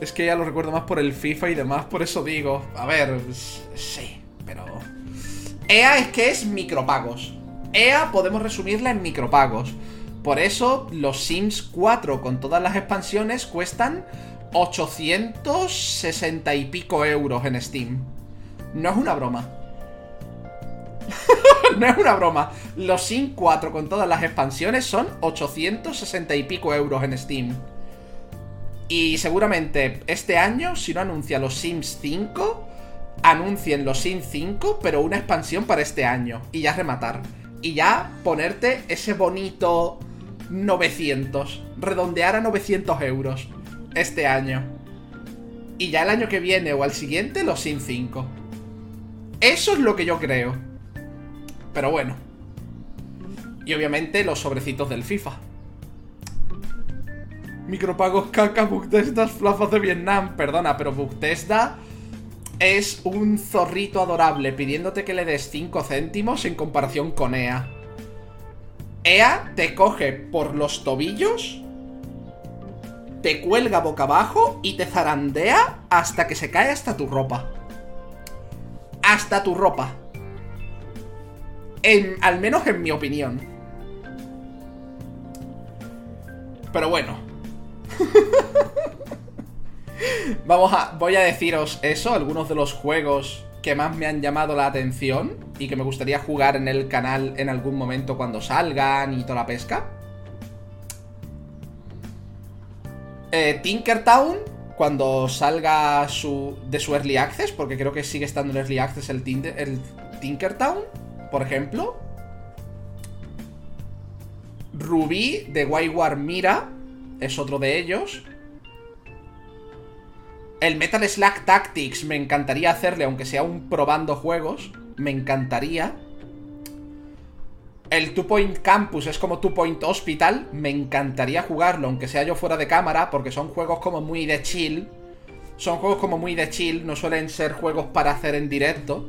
S1: Es que ya lo recuerdo más por el FIFA y demás, por eso digo, a ver, sí, pero... EA es que es micropagos. EA podemos resumirla en micropagos. Por eso los Sims 4 con todas las expansiones cuestan 860 y pico euros en Steam. No es una broma. no es una broma. Los Sims 4 con todas las expansiones son 860 y pico euros en Steam. Y seguramente este año, si no anuncia los Sims 5, anuncien los Sims 5, pero una expansión para este año. Y ya rematar. Y ya ponerte ese bonito 900. Redondear a 900 euros este año. Y ya el año que viene o al siguiente los Sims 5. Eso es lo que yo creo. Pero bueno. Y obviamente los sobrecitos del FIFA. Micropagos caca, Bugtesda, flafas de Vietnam. Perdona, pero Bugtesda es un zorrito adorable pidiéndote que le des 5 céntimos en comparación con EA. EA te coge por los tobillos, te cuelga boca abajo y te zarandea hasta que se cae hasta tu ropa. Hasta tu ropa. En, al menos en mi opinión. Pero bueno, Vamos a. Voy a deciros eso, algunos de los juegos que más me han llamado la atención y que me gustaría jugar en el canal en algún momento cuando salgan y toda la pesca. Eh, Tinkertown, cuando salga su, de su Early Access, porque creo que sigue estando en Early Access el, el Tinkertown, por ejemplo. Ruby de Wayward Mira, es otro de ellos. El Metal Slack Tactics me encantaría hacerle, aunque sea un probando juegos. Me encantaría. El Two Point Campus es como Two Point Hospital. Me encantaría jugarlo, aunque sea yo fuera de cámara, porque son juegos como muy de chill. Son juegos como muy de chill, no suelen ser juegos para hacer en directo.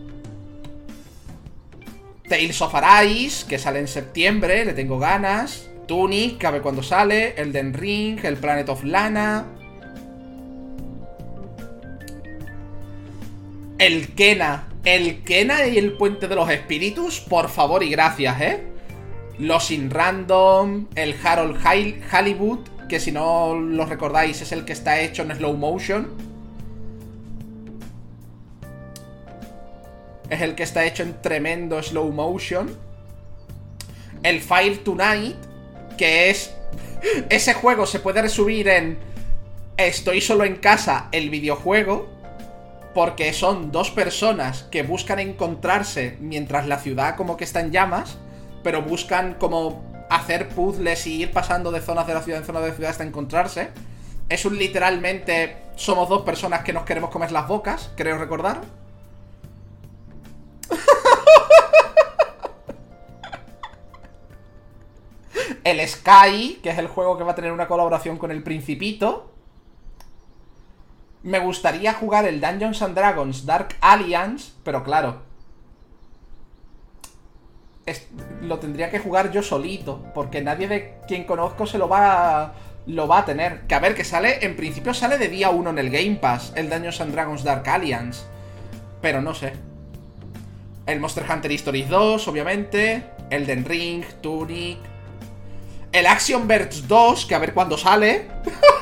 S1: Tales of Arise, que sale en septiembre, le tengo ganas. Tunic, que a cuándo sale, Elden Ring, el Planet of Lana. El Kena El Kena y el Puente de los Espíritus, por favor y gracias, ¿eh? Los In Random, el Harold Hollywood, que si no lo recordáis es el que está hecho en slow motion. Es el que está hecho en tremendo slow motion. El Fire Tonight, que es... Ese juego se puede resumir en... Estoy solo en casa, el videojuego. Porque son dos personas que buscan encontrarse mientras la ciudad como que está en llamas. Pero buscan como hacer puzzles y ir pasando de zonas de la ciudad en zonas de la ciudad hasta encontrarse. Es un literalmente... Somos dos personas que nos queremos comer las bocas, creo recordar. el Sky, que es el juego que va a tener una colaboración con el Principito. Me gustaría jugar el Dungeons and Dragons Dark Alliance, pero claro. lo tendría que jugar yo solito, porque nadie de quien conozco se lo va a, lo va a tener. Que a ver, que sale, en principio sale de día 1 en el Game Pass, el Dungeons and Dragons Dark Alliance. Pero no sé. El Monster Hunter Stories 2, obviamente. Elden Ring, Tunic, el Action Verge 2, que a ver cuándo sale.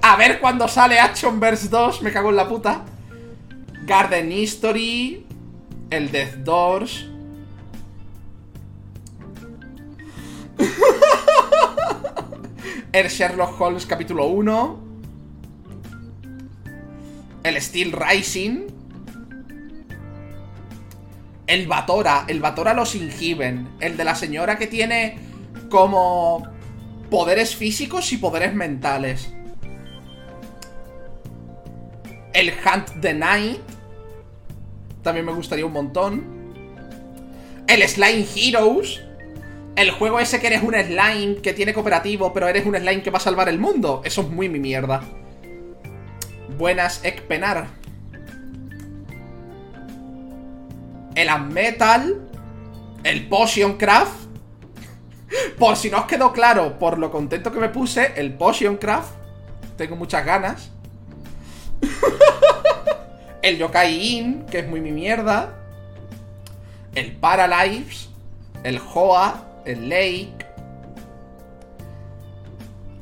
S1: a ver cuándo sale Action Verge 2, me cago en la puta. Garden History, el Death Doors. el Sherlock Holmes capítulo 1. El Steel Rising. El Batora, el Batora los Ingiben. El de la señora que tiene como poderes físicos y poderes mentales. El Hunt the Night. También me gustaría un montón. El Slime Heroes. El juego ese que eres un slime que tiene cooperativo, pero eres un slime que va a salvar el mundo. Eso es muy mi mierda. Buenas Ekpenar. El Metal. El Potion Craft. Por si no os quedó claro, por lo contento que me puse, el Potion Craft. Tengo muchas ganas. el Yokai In, que es muy mi mierda. El Paralives. El Hoa. El Lake.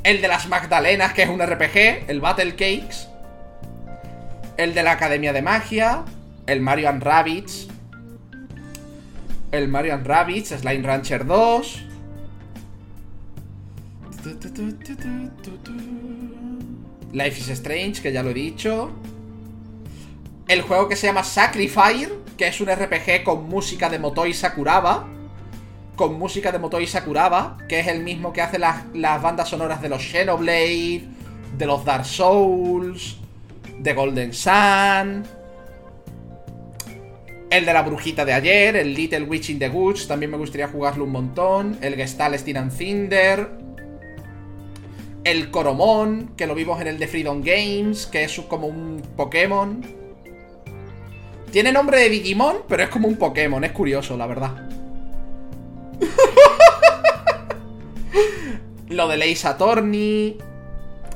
S1: El de las Magdalenas, que es un RPG. El Battle Cakes. El de la Academia de Magia. El Mario and Rabbids. El Mario and Rabbids. Slime Rancher 2. Life is Strange, que ya lo he dicho. El juego que se llama Sacrifice, que es un RPG con música de Motoi Sakuraba. Con música de Motoi Sakuraba, que es el mismo que hace las, las bandas sonoras de los Xenoblade, de los Dark Souls, de Golden Sun. El de la brujita de ayer, el Little Witch in the Woods, también me gustaría jugarlo un montón. El Gestalt Steel and Cinder el Coromón, que lo vimos en el de Freedom Games, que es como un Pokémon. Tiene nombre de Digimon, pero es como un Pokémon, es curioso, la verdad. lo de Ace Attorney.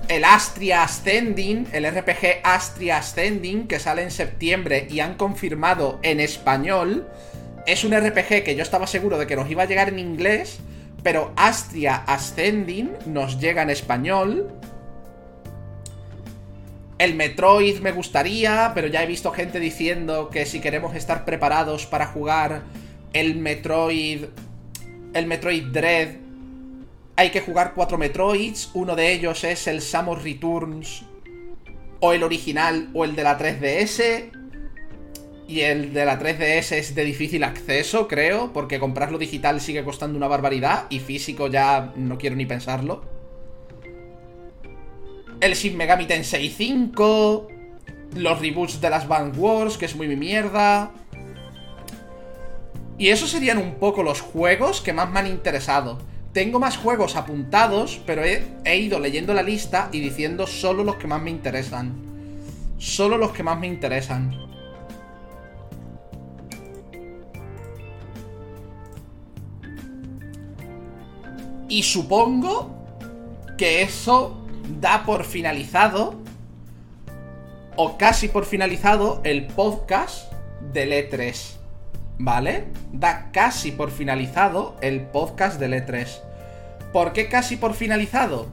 S1: El Astria Ascending, el RPG Astria Ascending, que sale en septiembre y han confirmado en español. Es un RPG que yo estaba seguro de que nos iba a llegar en inglés pero Astria Ascending nos llega en español. El Metroid me gustaría, pero ya he visto gente diciendo que si queremos estar preparados para jugar el Metroid. El Metroid Dread. Hay que jugar cuatro Metroids. Uno de ellos es el Samus Returns. O el original o el de la 3DS. Y el de la 3DS es de difícil acceso, creo, porque comprarlo digital sigue costando una barbaridad y físico ya no quiero ni pensarlo. El Shin Megami Tensei 5, los reboots de las Band Wars, que es muy mi mierda. Y esos serían un poco los juegos que más me han interesado. Tengo más juegos apuntados, pero he, he ido leyendo la lista y diciendo solo los que más me interesan. Solo los que más me interesan. Y supongo que eso da por finalizado o casi por finalizado el podcast del E3. ¿Vale? Da casi por finalizado el podcast del E3. ¿Por qué casi por finalizado?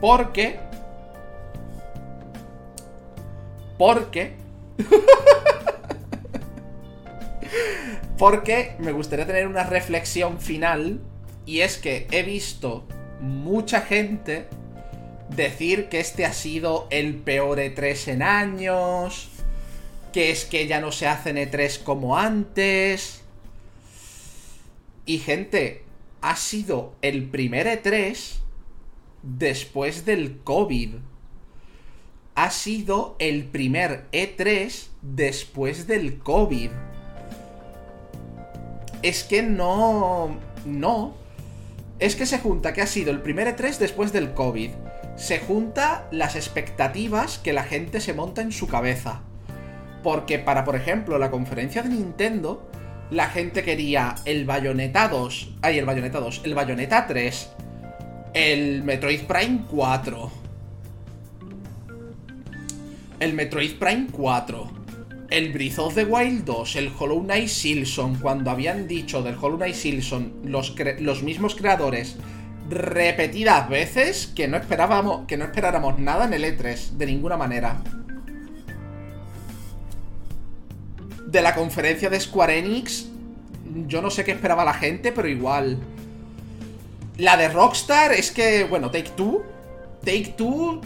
S1: Porque... Porque... porque me gustaría tener una reflexión final y es que he visto mucha gente decir que este ha sido el peor E3 en años, que es que ya no se hacen E3 como antes. Y gente, ha sido el primer E3 después del COVID. Ha sido el primer E3 después del COVID. Es que no... No. Es que se junta que ha sido el primer E3 después del COVID. Se junta las expectativas que la gente se monta en su cabeza. Porque para, por ejemplo, la conferencia de Nintendo, la gente quería el Bayonetta 2. Ay, el Bayonetta 2. El Bayonetta 3. El Metroid Prime 4. El Metroid Prime 4 el Breath of the Wild 2, el Hollow Knight Silson, cuando habían dicho del Hollow Knight Silson los, los mismos creadores repetidas veces que no esperábamos que no esperáramos nada en el E3 de ninguna manera. De la conferencia de Square Enix yo no sé qué esperaba la gente, pero igual. La de Rockstar es que, bueno, Take Two Take Two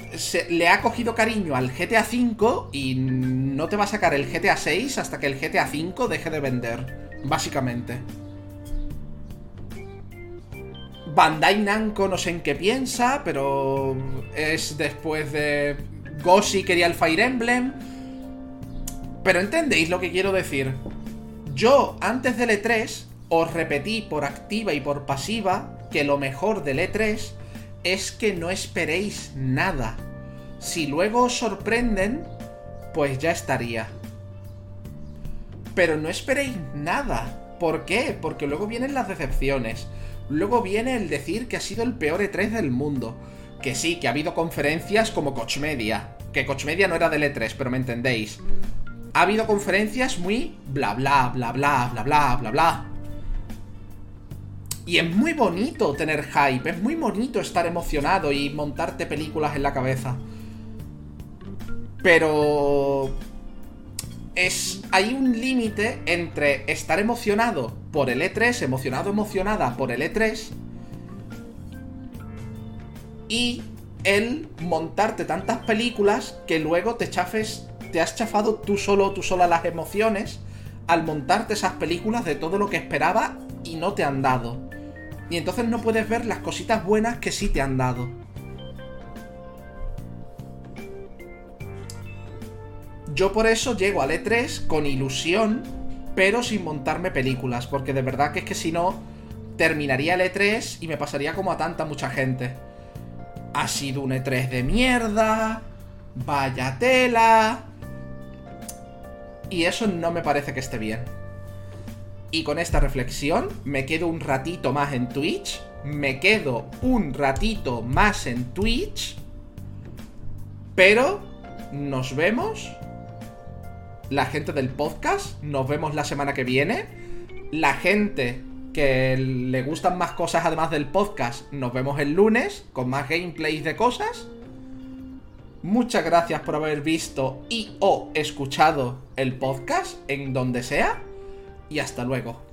S1: le ha cogido cariño al GTA V y no te va a sacar el GTA 6 hasta que el GTA V deje de vender, básicamente. Bandai Namco no sé en qué piensa, pero es después de Gossi quería el Fire Emblem. Pero entendéis lo que quiero decir. Yo, antes del E3, os repetí por activa y por pasiva que lo mejor del E3 es que no esperéis nada. Si luego os sorprenden, pues ya estaría. Pero no esperéis nada. ¿Por qué? Porque luego vienen las decepciones. Luego viene el decir que ha sido el peor E3 del mundo. Que sí, que ha habido conferencias como Coach Media. Que Coach Media no era del E3, pero me entendéis. Ha habido conferencias muy bla bla bla bla bla bla bla bla. Y es muy bonito tener hype, es muy bonito estar emocionado y montarte películas en la cabeza. Pero... Es, hay un límite entre estar emocionado por el E3, emocionado, emocionada por el E3, y el montarte tantas películas que luego te chafes, te has chafado tú solo, tú sola las emociones al montarte esas películas de todo lo que esperaba y no te han dado. Y entonces no puedes ver las cositas buenas que sí te han dado. Yo por eso llego al E3 con ilusión, pero sin montarme películas, porque de verdad que es que si no, terminaría el E3 y me pasaría como a tanta mucha gente. Ha sido un E3 de mierda, vaya tela. Y eso no me parece que esté bien. Y con esta reflexión me quedo un ratito más en Twitch. Me quedo un ratito más en Twitch. Pero nos vemos. La gente del podcast. Nos vemos la semana que viene. La gente que le gustan más cosas además del podcast. Nos vemos el lunes con más gameplays de cosas. Muchas gracias por haber visto y o escuchado el podcast en donde sea y hasta luego.